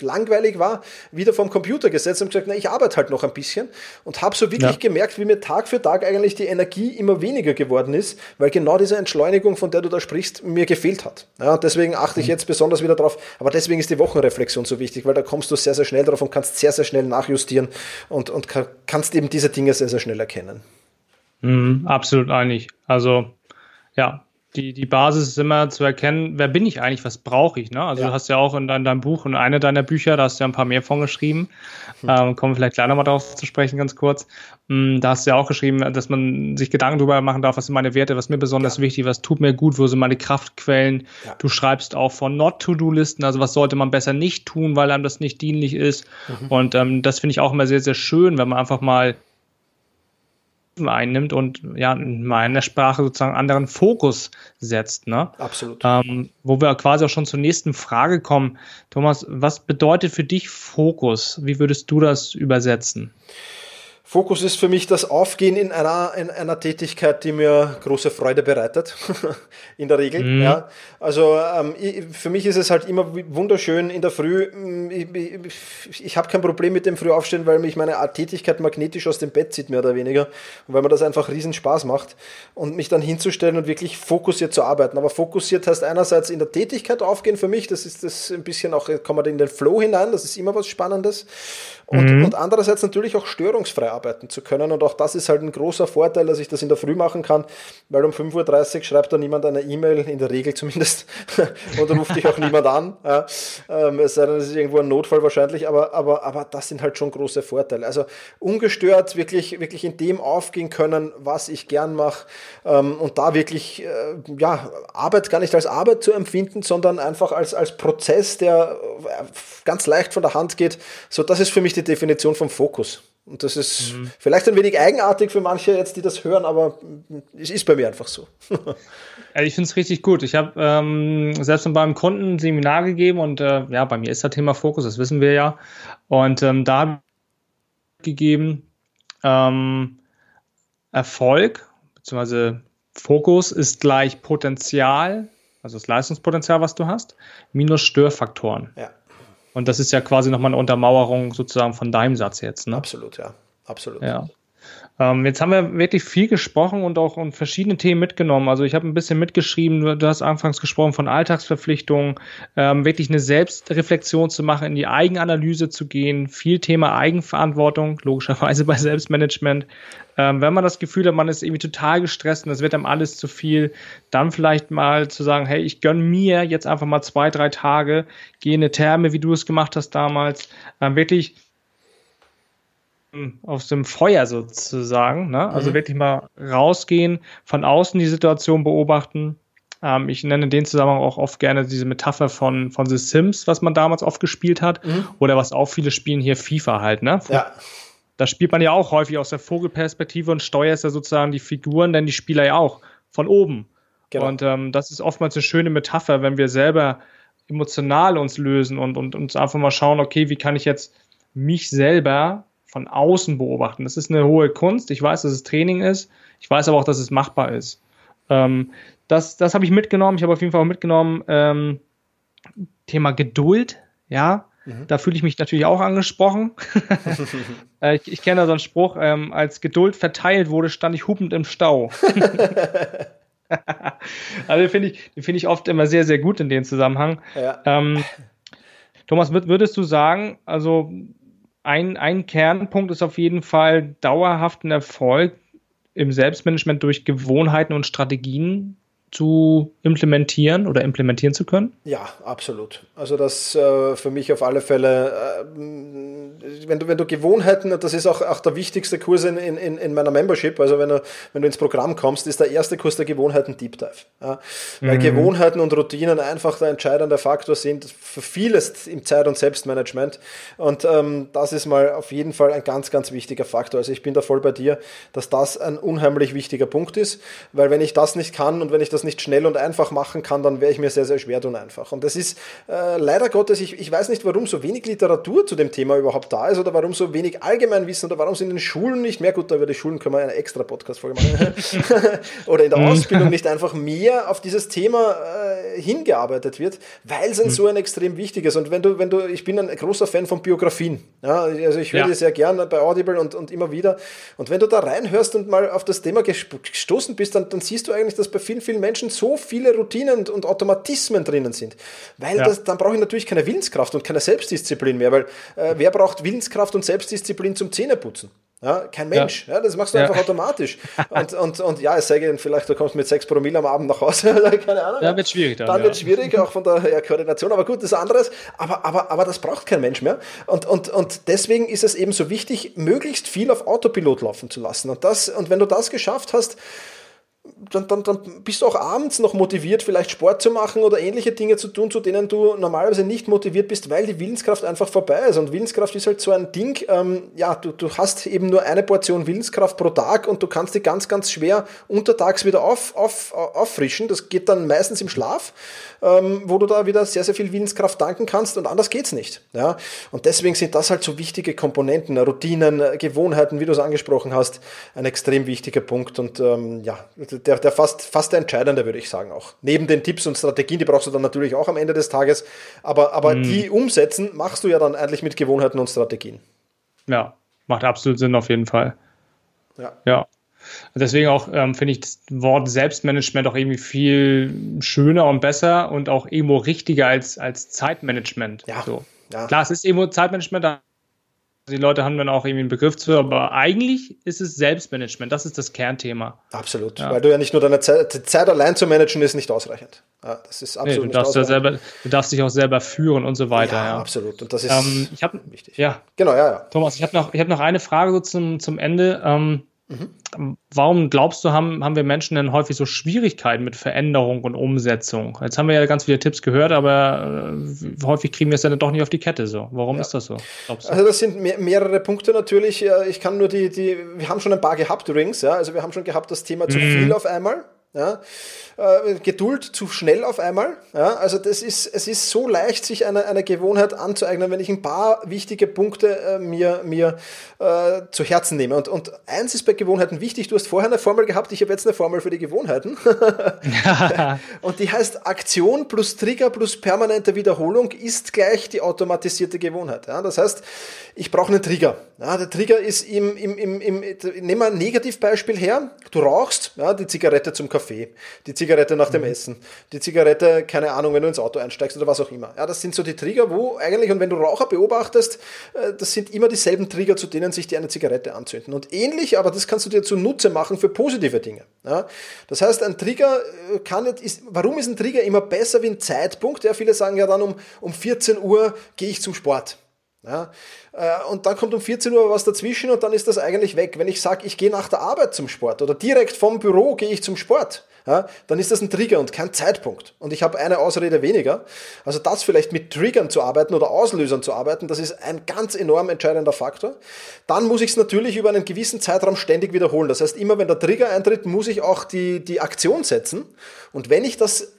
langweilig war, wieder vom Computer gesetzt und gesagt, na, ich arbeite halt noch ein bisschen und habe so wirklich ja. gemerkt, wie mir Tag für Tag eigentlich die Energie immer weniger geworden ist, weil genau diese Entschleunigung, von der du da sprichst, mir gefehlt hat. Ja, deswegen achte ich mhm. jetzt besonders wieder drauf. Aber deswegen ist die Wochenreflexion so wichtig, weil da kommst du sehr, sehr schnell drauf und kannst sehr, sehr schnell nachjustieren und, und kannst eben diese Dinge sehr, sehr schnell erkennen. Mhm, absolut einig. Also ja, die, die Basis ist immer zu erkennen, wer bin ich eigentlich, was brauche ich. Ne? Also ja. du hast ja auch in, dein, deinem Buch und eine deiner Bücher, da hast du ja ein paar mehr von geschrieben. Mhm. Ähm, kommen wir vielleicht gleich nochmal darauf zu sprechen, ganz kurz. Ähm, da hast du ja auch geschrieben, dass man sich Gedanken darüber machen darf, was sind meine Werte, was mir besonders ja. wichtig, was tut mir gut, wo sind meine Kraftquellen. Ja. Du schreibst auch von Not-to-Do-Listen, also was sollte man besser nicht tun, weil einem das nicht dienlich ist. Mhm. Und ähm, das finde ich auch immer sehr, sehr schön, wenn man einfach mal einnimmt und ja in meiner Sprache sozusagen anderen Fokus setzt. Ne? Absolut. Ähm, wo wir quasi auch schon zur nächsten Frage kommen. Thomas, was bedeutet für dich Fokus? Wie würdest du das übersetzen? Fokus ist für mich das Aufgehen in einer, in einer Tätigkeit, die mir große Freude bereitet, in der Regel. Mhm. Ja. Also ähm, ich, für mich ist es halt immer wunderschön in der Früh. Mm, ich, ich, ich habe kein Problem mit dem Frühaufstehen, weil mich meine Tätigkeit magnetisch aus dem Bett zieht, mehr oder weniger. Und weil mir das einfach riesen Spaß macht. Und mich dann hinzustellen und wirklich fokussiert zu arbeiten. Aber fokussiert heißt einerseits in der Tätigkeit aufgehen für mich, das ist das ein bisschen auch, kommen wir in den Flow hinein, das ist immer was Spannendes. Und, mhm. und andererseits natürlich auch störungsfrei arbeiten zu können. Und auch das ist halt ein großer Vorteil, dass ich das in der Früh machen kann, weil um 5.30 Uhr schreibt da niemand eine E-Mail, in der Regel zumindest, und ruft dich auch niemand an. Ja. Ähm, es sei denn, es ist irgendwo ein Notfall wahrscheinlich, aber, aber, aber das sind halt schon große Vorteile. Also ungestört wirklich, wirklich in dem aufgehen können, was ich gern mache ähm, und da wirklich äh, ja, Arbeit gar nicht als Arbeit zu empfinden, sondern einfach als, als Prozess, der äh, ganz leicht von der Hand geht. So, das ist für mich die Definition vom Fokus. Und das ist mhm. vielleicht ein wenig eigenartig für manche jetzt, die das hören, aber es ist bei mir einfach so. ja, ich finde es richtig gut. Ich habe ähm, selbst beim Kunden ein Seminar gegeben und äh, ja, bei mir ist das Thema Fokus, das wissen wir ja. Und ähm, da habe ich gegeben, ähm, Erfolg bzw. Fokus ist gleich Potenzial, also das Leistungspotenzial, was du hast, minus Störfaktoren. Ja. Und das ist ja quasi nochmal eine Untermauerung sozusagen von deinem Satz jetzt. Ne? Absolut, ja. Absolut. Ja. Ähm, jetzt haben wir wirklich viel gesprochen und auch und verschiedene Themen mitgenommen. Also ich habe ein bisschen mitgeschrieben, du hast anfangs gesprochen von Alltagsverpflichtungen, ähm, wirklich eine Selbstreflexion zu machen, in die Eigenanalyse zu gehen, viel Thema Eigenverantwortung, logischerweise bei Selbstmanagement. Ähm, wenn man das Gefühl hat, man ist irgendwie total gestresst und es wird einem alles zu viel, dann vielleicht mal zu sagen, hey, ich gönn mir jetzt einfach mal zwei, drei Tage, gehe in eine Therme, wie du es gemacht hast damals, ähm, wirklich aus dem Feuer sozusagen. Ne? Also mhm. wirklich mal rausgehen, von außen die Situation beobachten. Ähm, ich nenne dem Zusammenhang auch oft gerne diese Metapher von, von The Sims, was man damals oft gespielt hat. Mhm. Oder was auch viele spielen hier, FIFA halt. Ne? Ja. Da spielt man ja auch häufig aus der Vogelperspektive und steuert ja sozusagen die Figuren, denn die Spieler ja auch von oben. Genau. Und ähm, das ist oftmals eine schöne Metapher, wenn wir selber emotional uns lösen und, und uns einfach mal schauen, okay, wie kann ich jetzt mich selber von außen beobachten. Das ist eine hohe Kunst. Ich weiß, dass es Training ist. Ich weiß aber auch, dass es machbar ist. Ähm, das das habe ich mitgenommen. Ich habe auf jeden Fall auch mitgenommen ähm, Thema Geduld. Ja, mhm. da fühle ich mich natürlich auch angesprochen. äh, ich, ich kenne da so einen Spruch: ähm, Als Geduld verteilt wurde, stand ich hupend im Stau. also den finde ich, den ich oft immer sehr, sehr gut in dem Zusammenhang. Ja. Ähm, Thomas, würdest du sagen, also ein, ein Kernpunkt ist auf jeden Fall dauerhaften Erfolg im Selbstmanagement durch Gewohnheiten und Strategien zu implementieren oder implementieren zu können? Ja, absolut. Also das äh, für mich auf alle Fälle, äh, wenn, du, wenn du Gewohnheiten, das ist auch, auch der wichtigste Kurs in, in, in meiner Membership, also wenn du, wenn du ins Programm kommst, ist der erste Kurs der Gewohnheiten Deep Dive. Ja? Weil mhm. Gewohnheiten und Routinen einfach der entscheidende Faktor sind für vieles im Zeit- und Selbstmanagement. Und ähm, das ist mal auf jeden Fall ein ganz, ganz wichtiger Faktor. Also ich bin da voll bei dir, dass das ein unheimlich wichtiger Punkt ist, weil wenn ich das nicht kann und wenn ich das nicht schnell und einfach machen kann, dann wäre ich mir sehr, sehr schwer tun einfach. Und das ist äh, leider Gottes, ich, ich weiß nicht, warum so wenig Literatur zu dem Thema überhaupt da ist oder warum so wenig Allgemeinwissen oder warum es in den Schulen nicht mehr, gut, da über die Schulen können wir eine extra Podcast-Folge machen, oder in der mhm. Ausbildung nicht einfach mehr auf dieses Thema äh, hingearbeitet wird, weil es ein mhm. so ein extrem wichtiges und wenn du, wenn du, ich bin ein großer Fan von Biografien, ja, also ich höre ja. sehr gerne bei Audible und, und immer wieder und wenn du da reinhörst und mal auf das Thema gestoßen bist, dann, dann siehst du eigentlich, dass bei vielen, vielen Menschen Menschen so viele Routinen und Automatismen drinnen sind. Weil ja. das, dann brauche ich natürlich keine Willenskraft und keine Selbstdisziplin mehr, weil äh, wer braucht Willenskraft und Selbstdisziplin zum Zähneputzen? Ja, kein Mensch. Ja. ja das machst du ja. einfach automatisch. Und, und, und ja, es sei denn, vielleicht du kommst mit 6 Promille am Abend nach Hause, keine Ahnung. Dann wird schwierig. Dann, dann wird schwierig, auch von der Koordination. Aber gut, das ist anderes. Aber, aber, aber das braucht kein Mensch mehr. Und, und, und deswegen ist es eben so wichtig, möglichst viel auf Autopilot laufen zu lassen. Und, das, und wenn du das geschafft hast, dann, dann, dann bist du auch abends noch motiviert, vielleicht Sport zu machen oder ähnliche Dinge zu tun, zu denen du normalerweise nicht motiviert bist, weil die Willenskraft einfach vorbei ist. Und Willenskraft ist halt so ein Ding, ähm, ja, du, du hast eben nur eine Portion Willenskraft pro Tag und du kannst die ganz, ganz schwer untertags wieder auf, auf, auffrischen. Das geht dann meistens im Schlaf, ähm, wo du da wieder sehr, sehr viel Willenskraft danken kannst und anders geht's nicht. Ja? Und deswegen sind das halt so wichtige Komponenten, Routinen, Gewohnheiten, wie du es angesprochen hast, ein extrem wichtiger Punkt. Und ähm, ja, der, der fast, fast der entscheidende, würde ich sagen auch. Neben den Tipps und Strategien, die brauchst du dann natürlich auch am Ende des Tages, aber, aber mhm. die umsetzen machst du ja dann eigentlich mit Gewohnheiten und Strategien. Ja, macht absolut Sinn auf jeden Fall. Ja. ja. Deswegen auch ähm, finde ich das Wort Selbstmanagement auch irgendwie viel schöner und besser und auch irgendwo richtiger als, als Zeitmanagement. Ja. So. ja. Klar, es ist irgendwo Zeitmanagement, da die Leute haben dann auch irgendwie einen Begriff zu, aber eigentlich ist es Selbstmanagement. Das ist das Kernthema. Absolut. Ja. Weil du ja nicht nur deine Zeit, Zeit allein zu managen ist nicht ausreichend. Das ist absolut nee, du darfst Ja selber, du darfst dich auch selber führen und so weiter. Ja, ja. absolut. Und das ist ähm, ich hab, wichtig. Ja. Genau, ja, ja. Thomas, ich habe noch, hab noch eine Frage so zum, zum Ende. Ähm, Mhm. Warum glaubst du, haben, haben wir Menschen denn häufig so Schwierigkeiten mit Veränderung und Umsetzung? Jetzt haben wir ja ganz viele Tipps gehört, aber äh, häufig kriegen wir es dann doch nicht auf die Kette so. Warum ja. ist das so? Also das sind mehr, mehrere Punkte natürlich. Ich kann nur die, die, wir haben schon ein paar gehabt übrigens, ja. Also wir haben schon gehabt das Thema zu mhm. viel auf einmal. Ja? Äh, Geduld zu schnell auf einmal. Ja? Also das ist, es ist so leicht, sich eine, eine Gewohnheit anzueignen, wenn ich ein paar wichtige Punkte äh, mir, mir äh, zu Herzen nehme. Und, und eins ist bei Gewohnheiten wichtig, du hast vorher eine Formel gehabt, ich habe jetzt eine Formel für die Gewohnheiten. und die heißt Aktion plus Trigger plus permanente Wiederholung ist gleich die automatisierte Gewohnheit. Ja? Das heißt, ich brauche einen Trigger. Ja, der Trigger ist im, im, im, im nehmen wir ein Negativbeispiel her. Du rauchst, ja, die Zigarette zum Kaffee, die Zigarette nach dem mhm. Essen, die Zigarette, keine Ahnung, wenn du ins Auto einsteigst oder was auch immer. Ja, das sind so die Trigger, wo eigentlich, und wenn du Raucher beobachtest, äh, das sind immer dieselben Trigger, zu denen sich die eine Zigarette anzünden. Und ähnlich, aber das kannst du dir zunutze machen für positive Dinge. Ja, das heißt, ein Trigger äh, kann nicht, ist, warum ist ein Trigger immer besser wie ein Zeitpunkt? Ja, viele sagen ja dann um, um 14 Uhr gehe ich zum Sport. Ja, äh, und dann kommt um 14 Uhr was dazwischen und dann ist das eigentlich weg. Wenn ich sage, ich gehe nach der Arbeit zum Sport oder direkt vom Büro gehe ich zum Sport, ja, dann ist das ein Trigger und kein Zeitpunkt. Und ich habe eine Ausrede weniger. Also das vielleicht mit Triggern zu arbeiten oder Auslösern zu arbeiten, das ist ein ganz enorm entscheidender Faktor. Dann muss ich es natürlich über einen gewissen Zeitraum ständig wiederholen. Das heißt, immer wenn der Trigger eintritt, muss ich auch die, die Aktion setzen. Und wenn ich das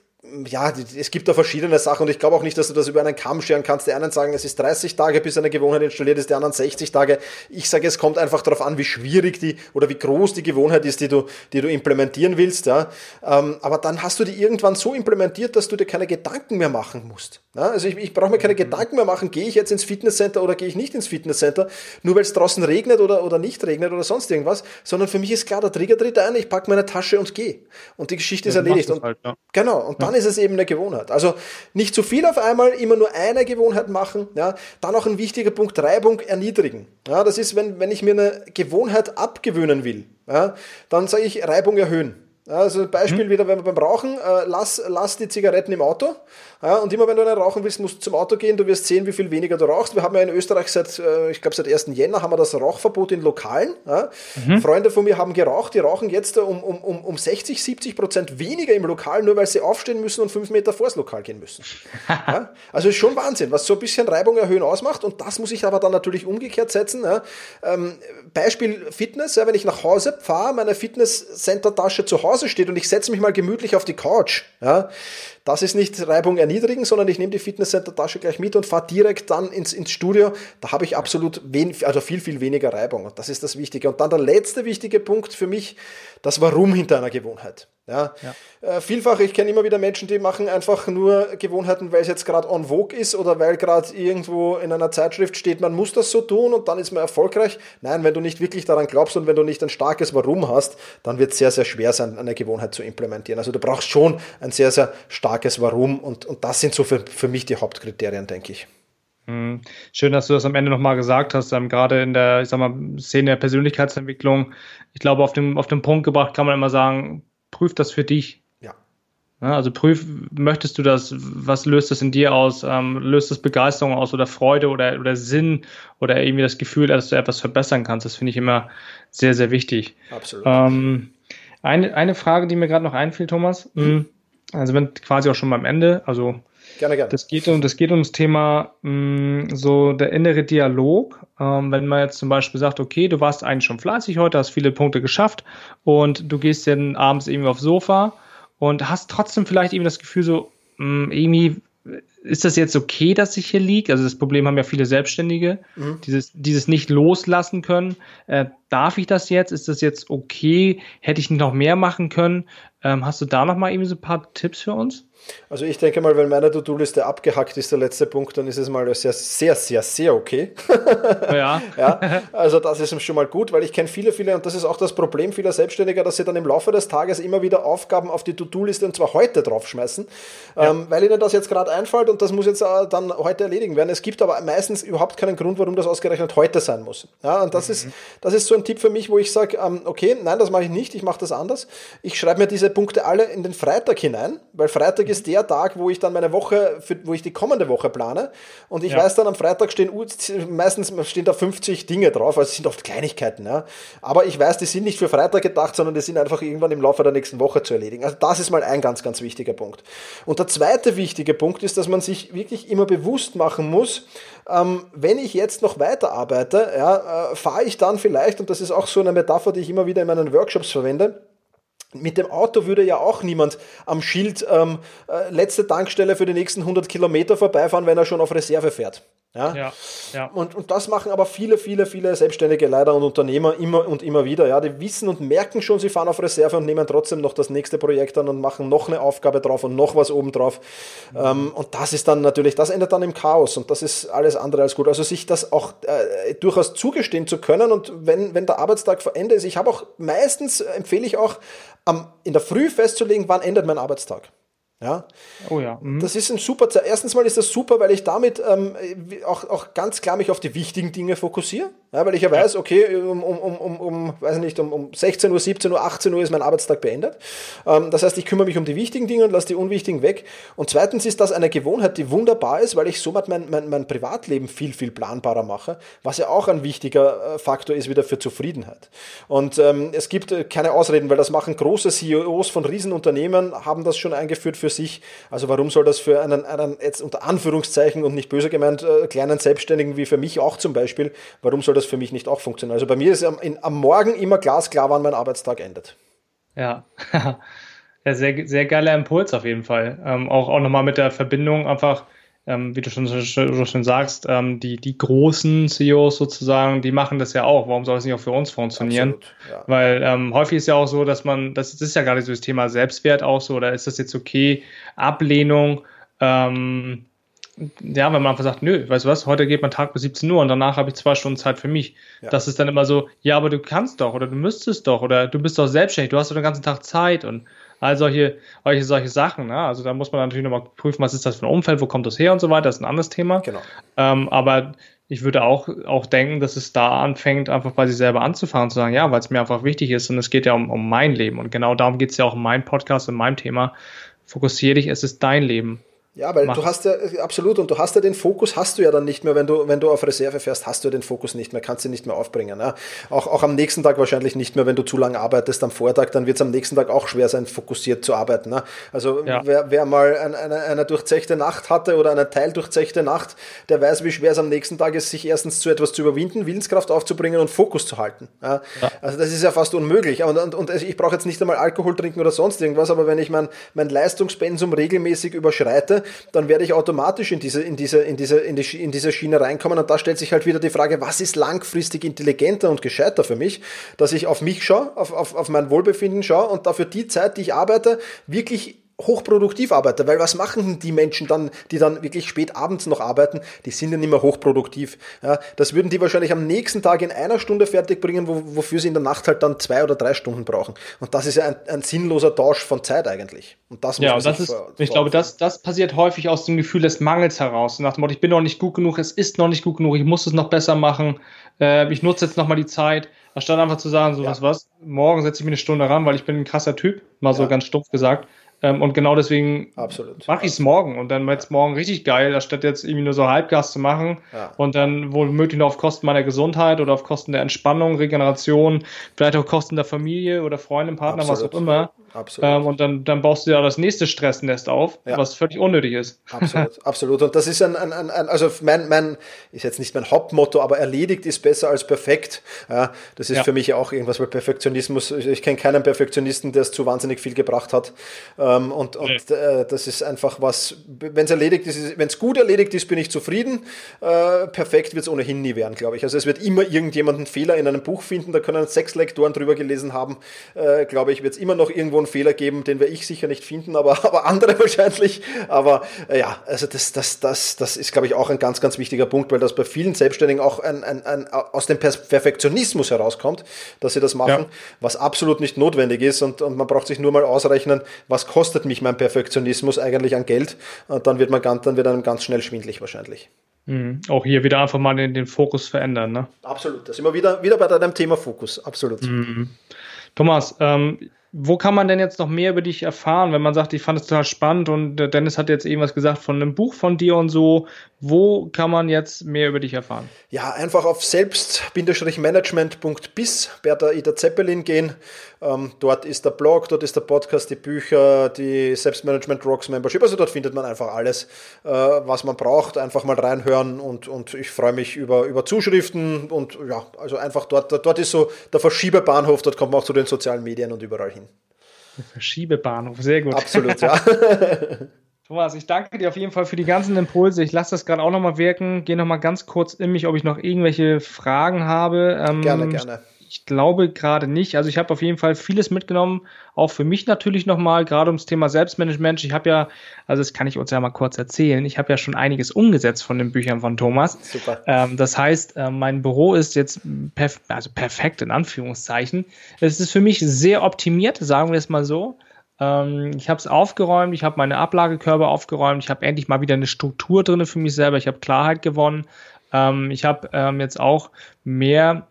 ja, es gibt da verschiedene Sachen und ich glaube auch nicht, dass du das über einen Kamm scheren kannst. Die einen sagen, es ist 30 Tage, bis eine Gewohnheit installiert ist, die anderen 60 Tage. Ich sage, es kommt einfach darauf an, wie schwierig die oder wie groß die Gewohnheit ist, die du, die du implementieren willst. Ja. Ähm, aber dann hast du die irgendwann so implementiert, dass du dir keine Gedanken mehr machen musst. Ja. Also ich, ich brauche mir keine mhm. Gedanken mehr machen, gehe ich jetzt ins Fitnesscenter oder gehe ich nicht ins Fitnesscenter, nur weil es draußen regnet oder, oder nicht regnet oder sonst irgendwas, sondern für mich ist klar, der Trigger tritt ein, ich packe meine Tasche und gehe. Und die Geschichte ist erledigt. Und, halt, ja. Genau, und dann ist es eben eine Gewohnheit. Also nicht zu viel auf einmal, immer nur eine Gewohnheit machen. Ja. Dann auch ein wichtiger Punkt, Reibung erniedrigen. Ja, das ist, wenn, wenn ich mir eine Gewohnheit abgewöhnen will, ja, dann sage ich Reibung erhöhen. Also Beispiel mhm. wieder, wenn wir beim Rauchen, äh, lass, lass die Zigaretten im Auto. Ja, und immer wenn du einen rauchen willst, musst du zum Auto gehen, du wirst sehen, wie viel weniger du rauchst. Wir haben ja in Österreich seit, äh, ich glaube seit 1. Jänner haben wir das Rauchverbot in Lokalen. Ja. Mhm. Freunde von mir haben geraucht, die rauchen jetzt um, um, um, um 60, 70 Prozent weniger im Lokal, nur weil sie aufstehen müssen und fünf Meter vors Lokal gehen müssen. ja. Also ist schon Wahnsinn, was so ein bisschen Reibung erhöhen ausmacht. Und das muss ich aber dann natürlich umgekehrt setzen. Ja. Ähm, Beispiel Fitness, wenn ich nach Hause fahre, meine Fitness-Center-Tasche zu Hause steht und ich setze mich mal gemütlich auf die Couch, ja, das ist nicht Reibung erniedrigen, sondern ich nehme die Fitnesscenter-Tasche gleich mit und fahre direkt dann ins, ins Studio. Da habe ich absolut wen, also viel, viel weniger Reibung. Und das ist das Wichtige. Und dann der letzte wichtige Punkt für mich, das Warum hinter einer Gewohnheit. Ja. ja. Äh, vielfach, ich kenne immer wieder Menschen, die machen einfach nur Gewohnheiten, weil es jetzt gerade en vogue ist oder weil gerade irgendwo in einer Zeitschrift steht, man muss das so tun und dann ist man erfolgreich. Nein, wenn du nicht wirklich daran glaubst und wenn du nicht ein starkes Warum hast, dann wird es sehr, sehr schwer sein, eine Gewohnheit zu implementieren. Also du brauchst schon ein sehr, sehr starkes Warum und, und das sind so für, für mich die Hauptkriterien, denke ich. Mhm. Schön, dass du das am Ende nochmal gesagt hast, ähm, gerade in der, ich sag mal, Szene der Persönlichkeitsentwicklung. Ich glaube, auf dem, auf den Punkt gebracht kann man immer sagen, prüf das für dich. Ja. ja also prüf, möchtest du das, was löst das in dir aus? Ähm, löst das Begeisterung aus oder Freude oder, oder Sinn oder irgendwie das Gefühl, dass du etwas verbessern kannst? Das finde ich immer sehr, sehr wichtig. Absolut. Ähm, eine, eine Frage, die mir gerade noch einfiel, Thomas. Mhm. Also wenn quasi auch schon beim Ende, also Gerne, gerne. Das geht um das geht ums Thema mh, mm, so der innere Dialog. Ähm, wenn man jetzt zum Beispiel sagt, okay, du warst eigentlich schon fleißig heute, hast viele Punkte geschafft und du gehst dann abends irgendwie aufs Sofa und hast trotzdem vielleicht irgendwie das Gefühl so, mh, mm, irgendwie ist das jetzt okay, dass ich hier liege? Also das Problem haben ja viele Selbstständige, mhm. dieses, dieses nicht loslassen können. Äh, darf ich das jetzt? Ist das jetzt okay? Hätte ich nicht noch mehr machen können? Ähm, hast du da noch mal irgendwie so ein paar Tipps für uns? Also ich denke mal, wenn meine To-Do-Liste abgehackt ist, der letzte Punkt, dann ist es mal sehr, sehr, sehr, sehr okay. Ja. ja also das ist schon mal gut, weil ich kenne viele, viele, und das ist auch das Problem vieler Selbstständiger, dass sie dann im Laufe des Tages immer wieder Aufgaben auf die To-Do-Liste und zwar heute draufschmeißen, ja. ähm, weil ihnen das jetzt gerade einfällt und das muss jetzt äh, dann heute erledigen werden. Es gibt aber meistens überhaupt keinen Grund, warum das ausgerechnet heute sein muss. Ja, und das, mhm. ist, das ist so ein Tipp für mich, wo ich sage, ähm, okay, nein, das mache ich nicht, ich mache das anders. Ich schreibe mir diese Punkte alle in den Freitag hinein, weil Freitag ist der Tag, wo ich dann meine Woche, für, wo ich die kommende Woche plane. Und ich ja. weiß dann am Freitag stehen meistens stehen da 50 Dinge drauf, also es sind oft Kleinigkeiten. Ja. Aber ich weiß, die sind nicht für Freitag gedacht, sondern die sind einfach irgendwann im Laufe der nächsten Woche zu erledigen. Also das ist mal ein ganz, ganz wichtiger Punkt. Und der zweite wichtige Punkt ist, dass man sich wirklich immer bewusst machen muss, ähm, wenn ich jetzt noch weiterarbeite, ja, äh, fahre ich dann vielleicht, und das ist auch so eine Metapher, die ich immer wieder in meinen Workshops verwende, mit dem Auto würde ja auch niemand am Schild ähm, äh, letzte Tankstelle für die nächsten 100 Kilometer vorbeifahren, wenn er schon auf Reserve fährt. Ja? Ja, ja. Und, und das machen aber viele, viele, viele Selbstständige leider und Unternehmer immer und immer wieder. Ja? Die wissen und merken schon, sie fahren auf Reserve und nehmen trotzdem noch das nächste Projekt an und machen noch eine Aufgabe drauf und noch was oben drauf. Mhm. Ähm, und das ist dann natürlich, das endet dann im Chaos und das ist alles andere als gut. Also sich das auch äh, durchaus zugestehen zu können und wenn, wenn der Arbeitstag vor Ende ist, ich habe auch meistens, empfehle ich auch, am, in der Früh festzulegen, wann endet mein Arbeitstag. Ja. Oh ja. Mhm. Das ist ein super. Erstens mal ist das super, weil ich damit ähm, auch, auch ganz klar mich auf die wichtigen Dinge fokussiere. Ja, weil ich ja weiß, okay, um, um, um, um, weiß nicht, um, um 16 Uhr, 17 Uhr, 18 Uhr ist mein Arbeitstag beendet. Ähm, das heißt, ich kümmere mich um die wichtigen Dinge und lasse die unwichtigen weg. Und zweitens ist das eine Gewohnheit, die wunderbar ist, weil ich somit mein, mein, mein Privatleben viel, viel planbarer mache, was ja auch ein wichtiger äh, Faktor ist wieder für Zufriedenheit. Und ähm, es gibt äh, keine Ausreden, weil das machen große CEOs von Riesenunternehmen, haben das schon eingeführt für sich. Also warum soll das für einen, einen jetzt unter Anführungszeichen und nicht böse gemeint, äh, kleinen Selbstständigen wie für mich auch zum Beispiel, warum soll das für mich nicht auch funktionieren? Also bei mir ist am, in, am Morgen immer glasklar, wann mein Arbeitstag endet. Ja. ja, sehr, sehr geiler Impuls auf jeden Fall. Ähm, auch auch nochmal mit der Verbindung einfach ähm, wie du schon, schon, schon sagst, ähm, die, die großen CEOs sozusagen, die machen das ja auch. Warum soll es nicht auch für uns funktionieren? Absolut, ja. Weil ähm, häufig ist ja auch so, dass man, das, das ist ja gerade so das Thema Selbstwert auch so, oder ist das jetzt okay? Ablehnung, ähm, ja, wenn man einfach sagt, nö, weißt du was, heute geht mein Tag bis 17 Uhr und danach habe ich zwei Stunden Zeit für mich. Ja. Das ist dann immer so, ja, aber du kannst doch oder du müsstest doch oder du bist doch selbstständig, du hast doch den ganzen Tag Zeit und all solche, solche, solche Sachen. Ne? Also da muss man natürlich nochmal prüfen, was ist das für ein Umfeld, wo kommt das her und so weiter, das ist ein anderes Thema. Genau. Ähm, aber ich würde auch, auch denken, dass es da anfängt, einfach bei sich selber anzufangen, zu sagen, ja, weil es mir einfach wichtig ist und es geht ja um, um mein Leben. Und genau darum geht es ja auch in meinem Podcast, in meinem Thema. Fokussiere dich, es ist dein Leben. Ja, weil Mach. du hast ja, absolut, und du hast ja den Fokus, hast du ja dann nicht mehr, wenn du, wenn du auf Reserve fährst, hast du ja den Fokus nicht mehr, kannst ihn nicht mehr aufbringen. Ja? Auch, auch am nächsten Tag wahrscheinlich nicht mehr, wenn du zu lange arbeitest am Vortag, dann wird es am nächsten Tag auch schwer sein, fokussiert zu arbeiten. Ne? Also ja. wer, wer mal ein, eine, eine durchzechte Nacht hatte oder eine teildurchzechte Nacht, der weiß, wie schwer es am nächsten Tag ist, sich erstens zu etwas zu überwinden, Willenskraft aufzubringen und Fokus zu halten. Ja? ja. Also das ist ja fast unmöglich. Und, und, und ich brauche jetzt nicht einmal Alkohol trinken oder sonst irgendwas, aber wenn ich mein, mein Leistungspensum regelmäßig überschreite, dann werde ich automatisch in diese, in diese, in diese, in, die, in diese Schiene reinkommen. Und da stellt sich halt wieder die Frage, was ist langfristig intelligenter und gescheiter für mich, dass ich auf mich schaue, auf, auf, auf mein Wohlbefinden schaue und dafür die Zeit, die ich arbeite, wirklich hochproduktiv arbeite, weil was machen die Menschen dann, die dann wirklich spät abends noch arbeiten, die sind ja nicht mehr hochproduktiv. Ja, das würden die wahrscheinlich am nächsten Tag in einer Stunde fertig bringen, wo, wofür sie in der Nacht halt dann zwei oder drei Stunden brauchen. Und das ist ja ein, ein sinnloser Tausch von Zeit eigentlich. Und das muss ja, und das ist, vor, ich glaube, das, das passiert häufig aus dem Gefühl des Mangels heraus. Nach dem Motto, ich bin noch nicht gut genug, es ist noch nicht gut genug, ich muss es noch besser machen, äh, ich nutze jetzt nochmal die Zeit, anstatt einfach zu sagen, so ja. was, was, morgen setze ich mir eine Stunde ran, weil ich bin ein krasser Typ, mal ja. so ganz stumpf gesagt und genau deswegen mache ich es morgen und dann wird es morgen richtig geil, anstatt jetzt irgendwie nur so Halbgas zu machen ja. und dann womöglich nur auf Kosten meiner Gesundheit oder auf Kosten der Entspannung, Regeneration, vielleicht auch Kosten der Familie oder Freundin, Partner, Absolut. was auch immer. Absolut. Ähm, und dann, dann baust du ja das nächste Stressnest auf, ja. was völlig unnötig ist. Absolut, absolut. Und das ist ein, ein, ein, ein, also mein, mein, ist jetzt nicht mein Hauptmotto, aber erledigt ist besser als perfekt. Ja, das ist ja. für mich auch irgendwas, weil Perfektionismus, ich kenne keinen Perfektionisten, der es zu wahnsinnig viel gebracht hat. Ähm, und und nee. äh, das ist einfach was, wenn es erledigt ist, wenn es gut erledigt ist, bin ich zufrieden. Äh, perfekt wird es ohnehin nie werden, glaube ich. Also es wird immer irgendjemand einen Fehler in einem Buch finden, da können sechs Lektoren drüber gelesen haben, äh, glaube ich, wird es immer noch irgendwo einen Fehler geben, den wir ich sicher nicht finden, aber, aber andere wahrscheinlich. Aber äh, ja, also das, das, das, das ist, glaube ich, auch ein ganz, ganz wichtiger Punkt, weil das bei vielen Selbstständigen auch ein, ein, ein, aus dem Perfektionismus herauskommt, dass sie das machen, ja. was absolut nicht notwendig ist und, und man braucht sich nur mal ausrechnen, was kostet mich mein Perfektionismus eigentlich an Geld und dann wird man ganz, dann wird einem ganz schnell schwindlig wahrscheinlich. Mhm. Auch hier wieder einfach mal den, den Fokus verändern, ne? Absolut. Da sind wir wieder, wieder bei deinem Thema Fokus. Absolut. Mhm. Thomas, ähm, wo kann man denn jetzt noch mehr über dich erfahren, wenn man sagt, ich fand es total spannend und Dennis hat jetzt irgendwas gesagt von einem Buch von dir und so. Wo kann man jetzt mehr über dich erfahren? Ja, einfach auf selbst-management.bis, Bertha Ida Zeppelin gehen. Ähm, dort ist der Blog, dort ist der Podcast, die Bücher, die Selbstmanagement Rocks Membership. Also dort findet man einfach alles, äh, was man braucht. Einfach mal reinhören und, und ich freue mich über, über Zuschriften und ja, also einfach dort, dort ist so der Verschiebebahnhof, dort kommt man auch zu den sozialen Medien und überall hin. Verschiebebahnhof, sehr gut. Absolut, ja. Thomas, ich danke dir auf jeden Fall für die ganzen Impulse. Ich lasse das gerade auch nochmal wirken. Gehe nochmal ganz kurz in mich, ob ich noch irgendwelche Fragen habe. Ähm, gerne, gerne. Ich glaube gerade nicht. Also ich habe auf jeden Fall vieles mitgenommen, auch für mich natürlich nochmal, gerade ums Thema Selbstmanagement. Ich habe ja, also das kann ich uns ja mal kurz erzählen, ich habe ja schon einiges umgesetzt von den Büchern von Thomas. Super. Ähm, das heißt, äh, mein Büro ist jetzt perf also perfekt in Anführungszeichen. Es ist für mich sehr optimiert, sagen wir es mal so. Ähm, ich habe es aufgeräumt, ich habe meine Ablagekörbe aufgeräumt, ich habe endlich mal wieder eine Struktur drin für mich selber, ich habe Klarheit gewonnen. Ähm, ich habe ähm, jetzt auch mehr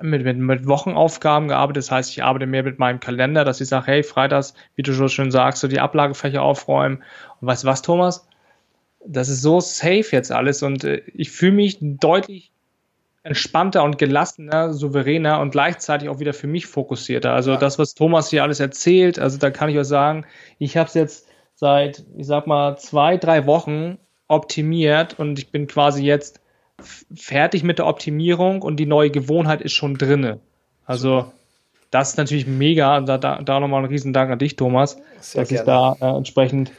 mit, mit, mit Wochenaufgaben gearbeitet. Das heißt, ich arbeite mehr mit meinem Kalender, dass ich sage, hey, freitags, wie du schon schön sagst, so die Ablagefächer aufräumen. Und weißt du was, Thomas? Das ist so safe jetzt alles und äh, ich fühle mich deutlich entspannter und gelassener, souveräner und gleichzeitig auch wieder für mich fokussierter. Also ja. das, was Thomas hier alles erzählt, also da kann ich euch sagen, ich habe es jetzt seit, ich sag mal, zwei, drei Wochen optimiert und ich bin quasi jetzt fertig mit der Optimierung und die neue Gewohnheit ist schon drinne. Also das ist natürlich mega. Da, da, da nochmal ein riesen Dank an dich, Thomas, Sehr dass gerne. ich da äh, entsprechend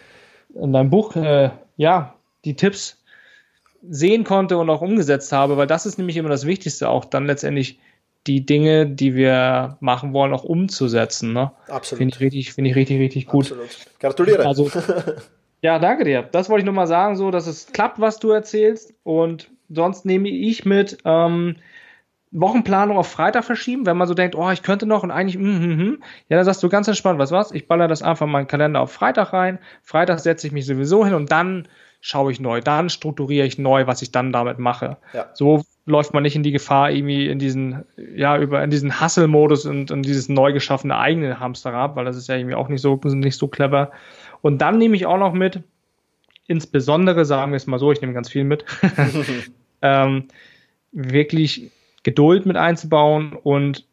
in deinem Buch äh, ja die Tipps sehen konnte und auch umgesetzt habe, weil das ist nämlich immer das Wichtigste, auch dann letztendlich die Dinge, die wir machen wollen, auch umzusetzen. Ne? Absolut. Finde ich richtig, finde ich richtig, richtig gut. Absolut. Gratuliere. Also, ja, danke dir. Das wollte ich nur mal sagen, so, dass es klappt, was du erzählst. Und sonst nehme ich mit ähm, Wochenplanung auf Freitag verschieben, wenn man so denkt, oh, ich könnte noch und eigentlich, mm, mm, mm. ja, dann sagst du ganz entspannt, was was, ich baller das einfach in meinen Kalender auf Freitag rein. Freitag setze ich mich sowieso hin und dann schaue ich neu, dann strukturiere ich neu, was ich dann damit mache. Ja. So läuft man nicht in die Gefahr, irgendwie in diesen, ja, über in diesen Hustle-Modus und, und dieses neu geschaffene eigene Hamsterrad, weil das ist ja irgendwie auch nicht so, nicht so clever. Und dann nehme ich auch noch mit, insbesondere, sagen wir es mal so, ich nehme ganz viel mit, ähm, wirklich Geduld mit einzubauen und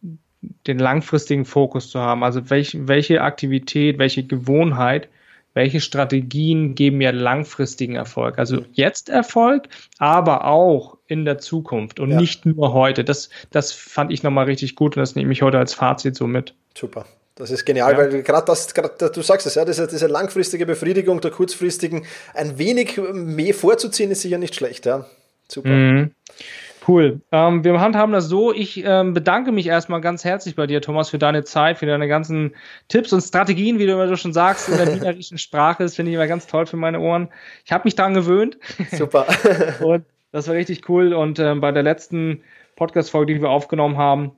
den langfristigen Fokus zu haben. Also welch, welche Aktivität, welche Gewohnheit welche Strategien geben mir langfristigen Erfolg? Also jetzt Erfolg, aber auch in der Zukunft und ja. nicht nur heute. Das, das fand ich nochmal richtig gut und das nehme ich heute als Fazit so mit. Super. Das ist genial, ja. weil gerade das, grad, du sagst es, ja, diese, diese langfristige Befriedigung der kurzfristigen, ein wenig mehr vorzuziehen, ist sicher nicht schlecht. Ja. Super. Mhm. Cool. Ähm, wir handhaben das so. Ich ähm, bedanke mich erstmal ganz herzlich bei dir, Thomas, für deine Zeit, für deine ganzen Tipps und Strategien, wie du immer so schon sagst, in der wienerischen Sprache. Das finde ich immer ganz toll für meine Ohren. Ich habe mich daran gewöhnt. Super. und das war richtig cool. Und ähm, bei der letzten Podcast-Folge, die wir aufgenommen haben,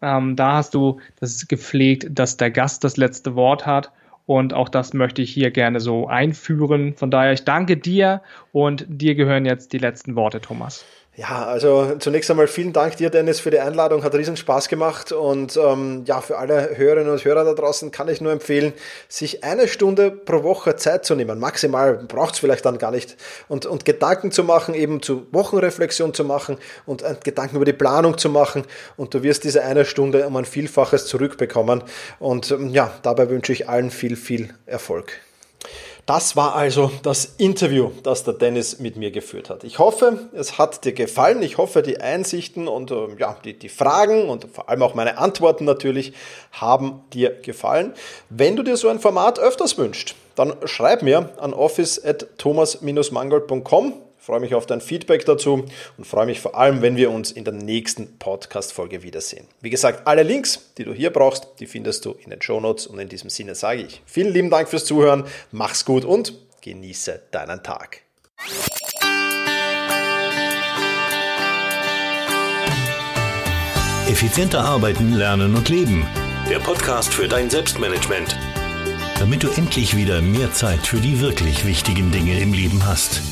ähm, da hast du das gepflegt, dass der Gast das letzte Wort hat. Und auch das möchte ich hier gerne so einführen. Von daher, ich danke dir und dir gehören jetzt die letzten Worte, Thomas. Ja, also zunächst einmal vielen Dank dir, Dennis, für die Einladung. Hat riesen Spaß gemacht. Und ähm, ja, für alle Hörerinnen und Hörer da draußen kann ich nur empfehlen, sich eine Stunde pro Woche Zeit zu nehmen. Maximal braucht es vielleicht dann gar nicht. Und, und Gedanken zu machen, eben zu Wochenreflexion zu machen und äh, Gedanken über die Planung zu machen. Und du wirst diese eine Stunde um ein Vielfaches zurückbekommen. Und ähm, ja, dabei wünsche ich allen viel, viel Erfolg. Das war also das Interview, das der Dennis mit mir geführt hat. Ich hoffe, es hat dir gefallen. Ich hoffe, die Einsichten und äh, ja, die, die Fragen und vor allem auch meine Antworten natürlich haben dir gefallen. Wenn du dir so ein Format öfters wünscht, dann schreib mir an office.thomas-mangold.com freue mich auf dein Feedback dazu und freue mich vor allem, wenn wir uns in der nächsten Podcast-Folge wiedersehen. Wie gesagt, alle Links, die du hier brauchst, die findest du in den Show Notes und in diesem Sinne sage ich vielen lieben Dank fürs Zuhören, mach's gut und genieße deinen Tag. Effizienter arbeiten, lernen und leben. Der Podcast für dein Selbstmanagement. Damit du endlich wieder mehr Zeit für die wirklich wichtigen Dinge im Leben hast.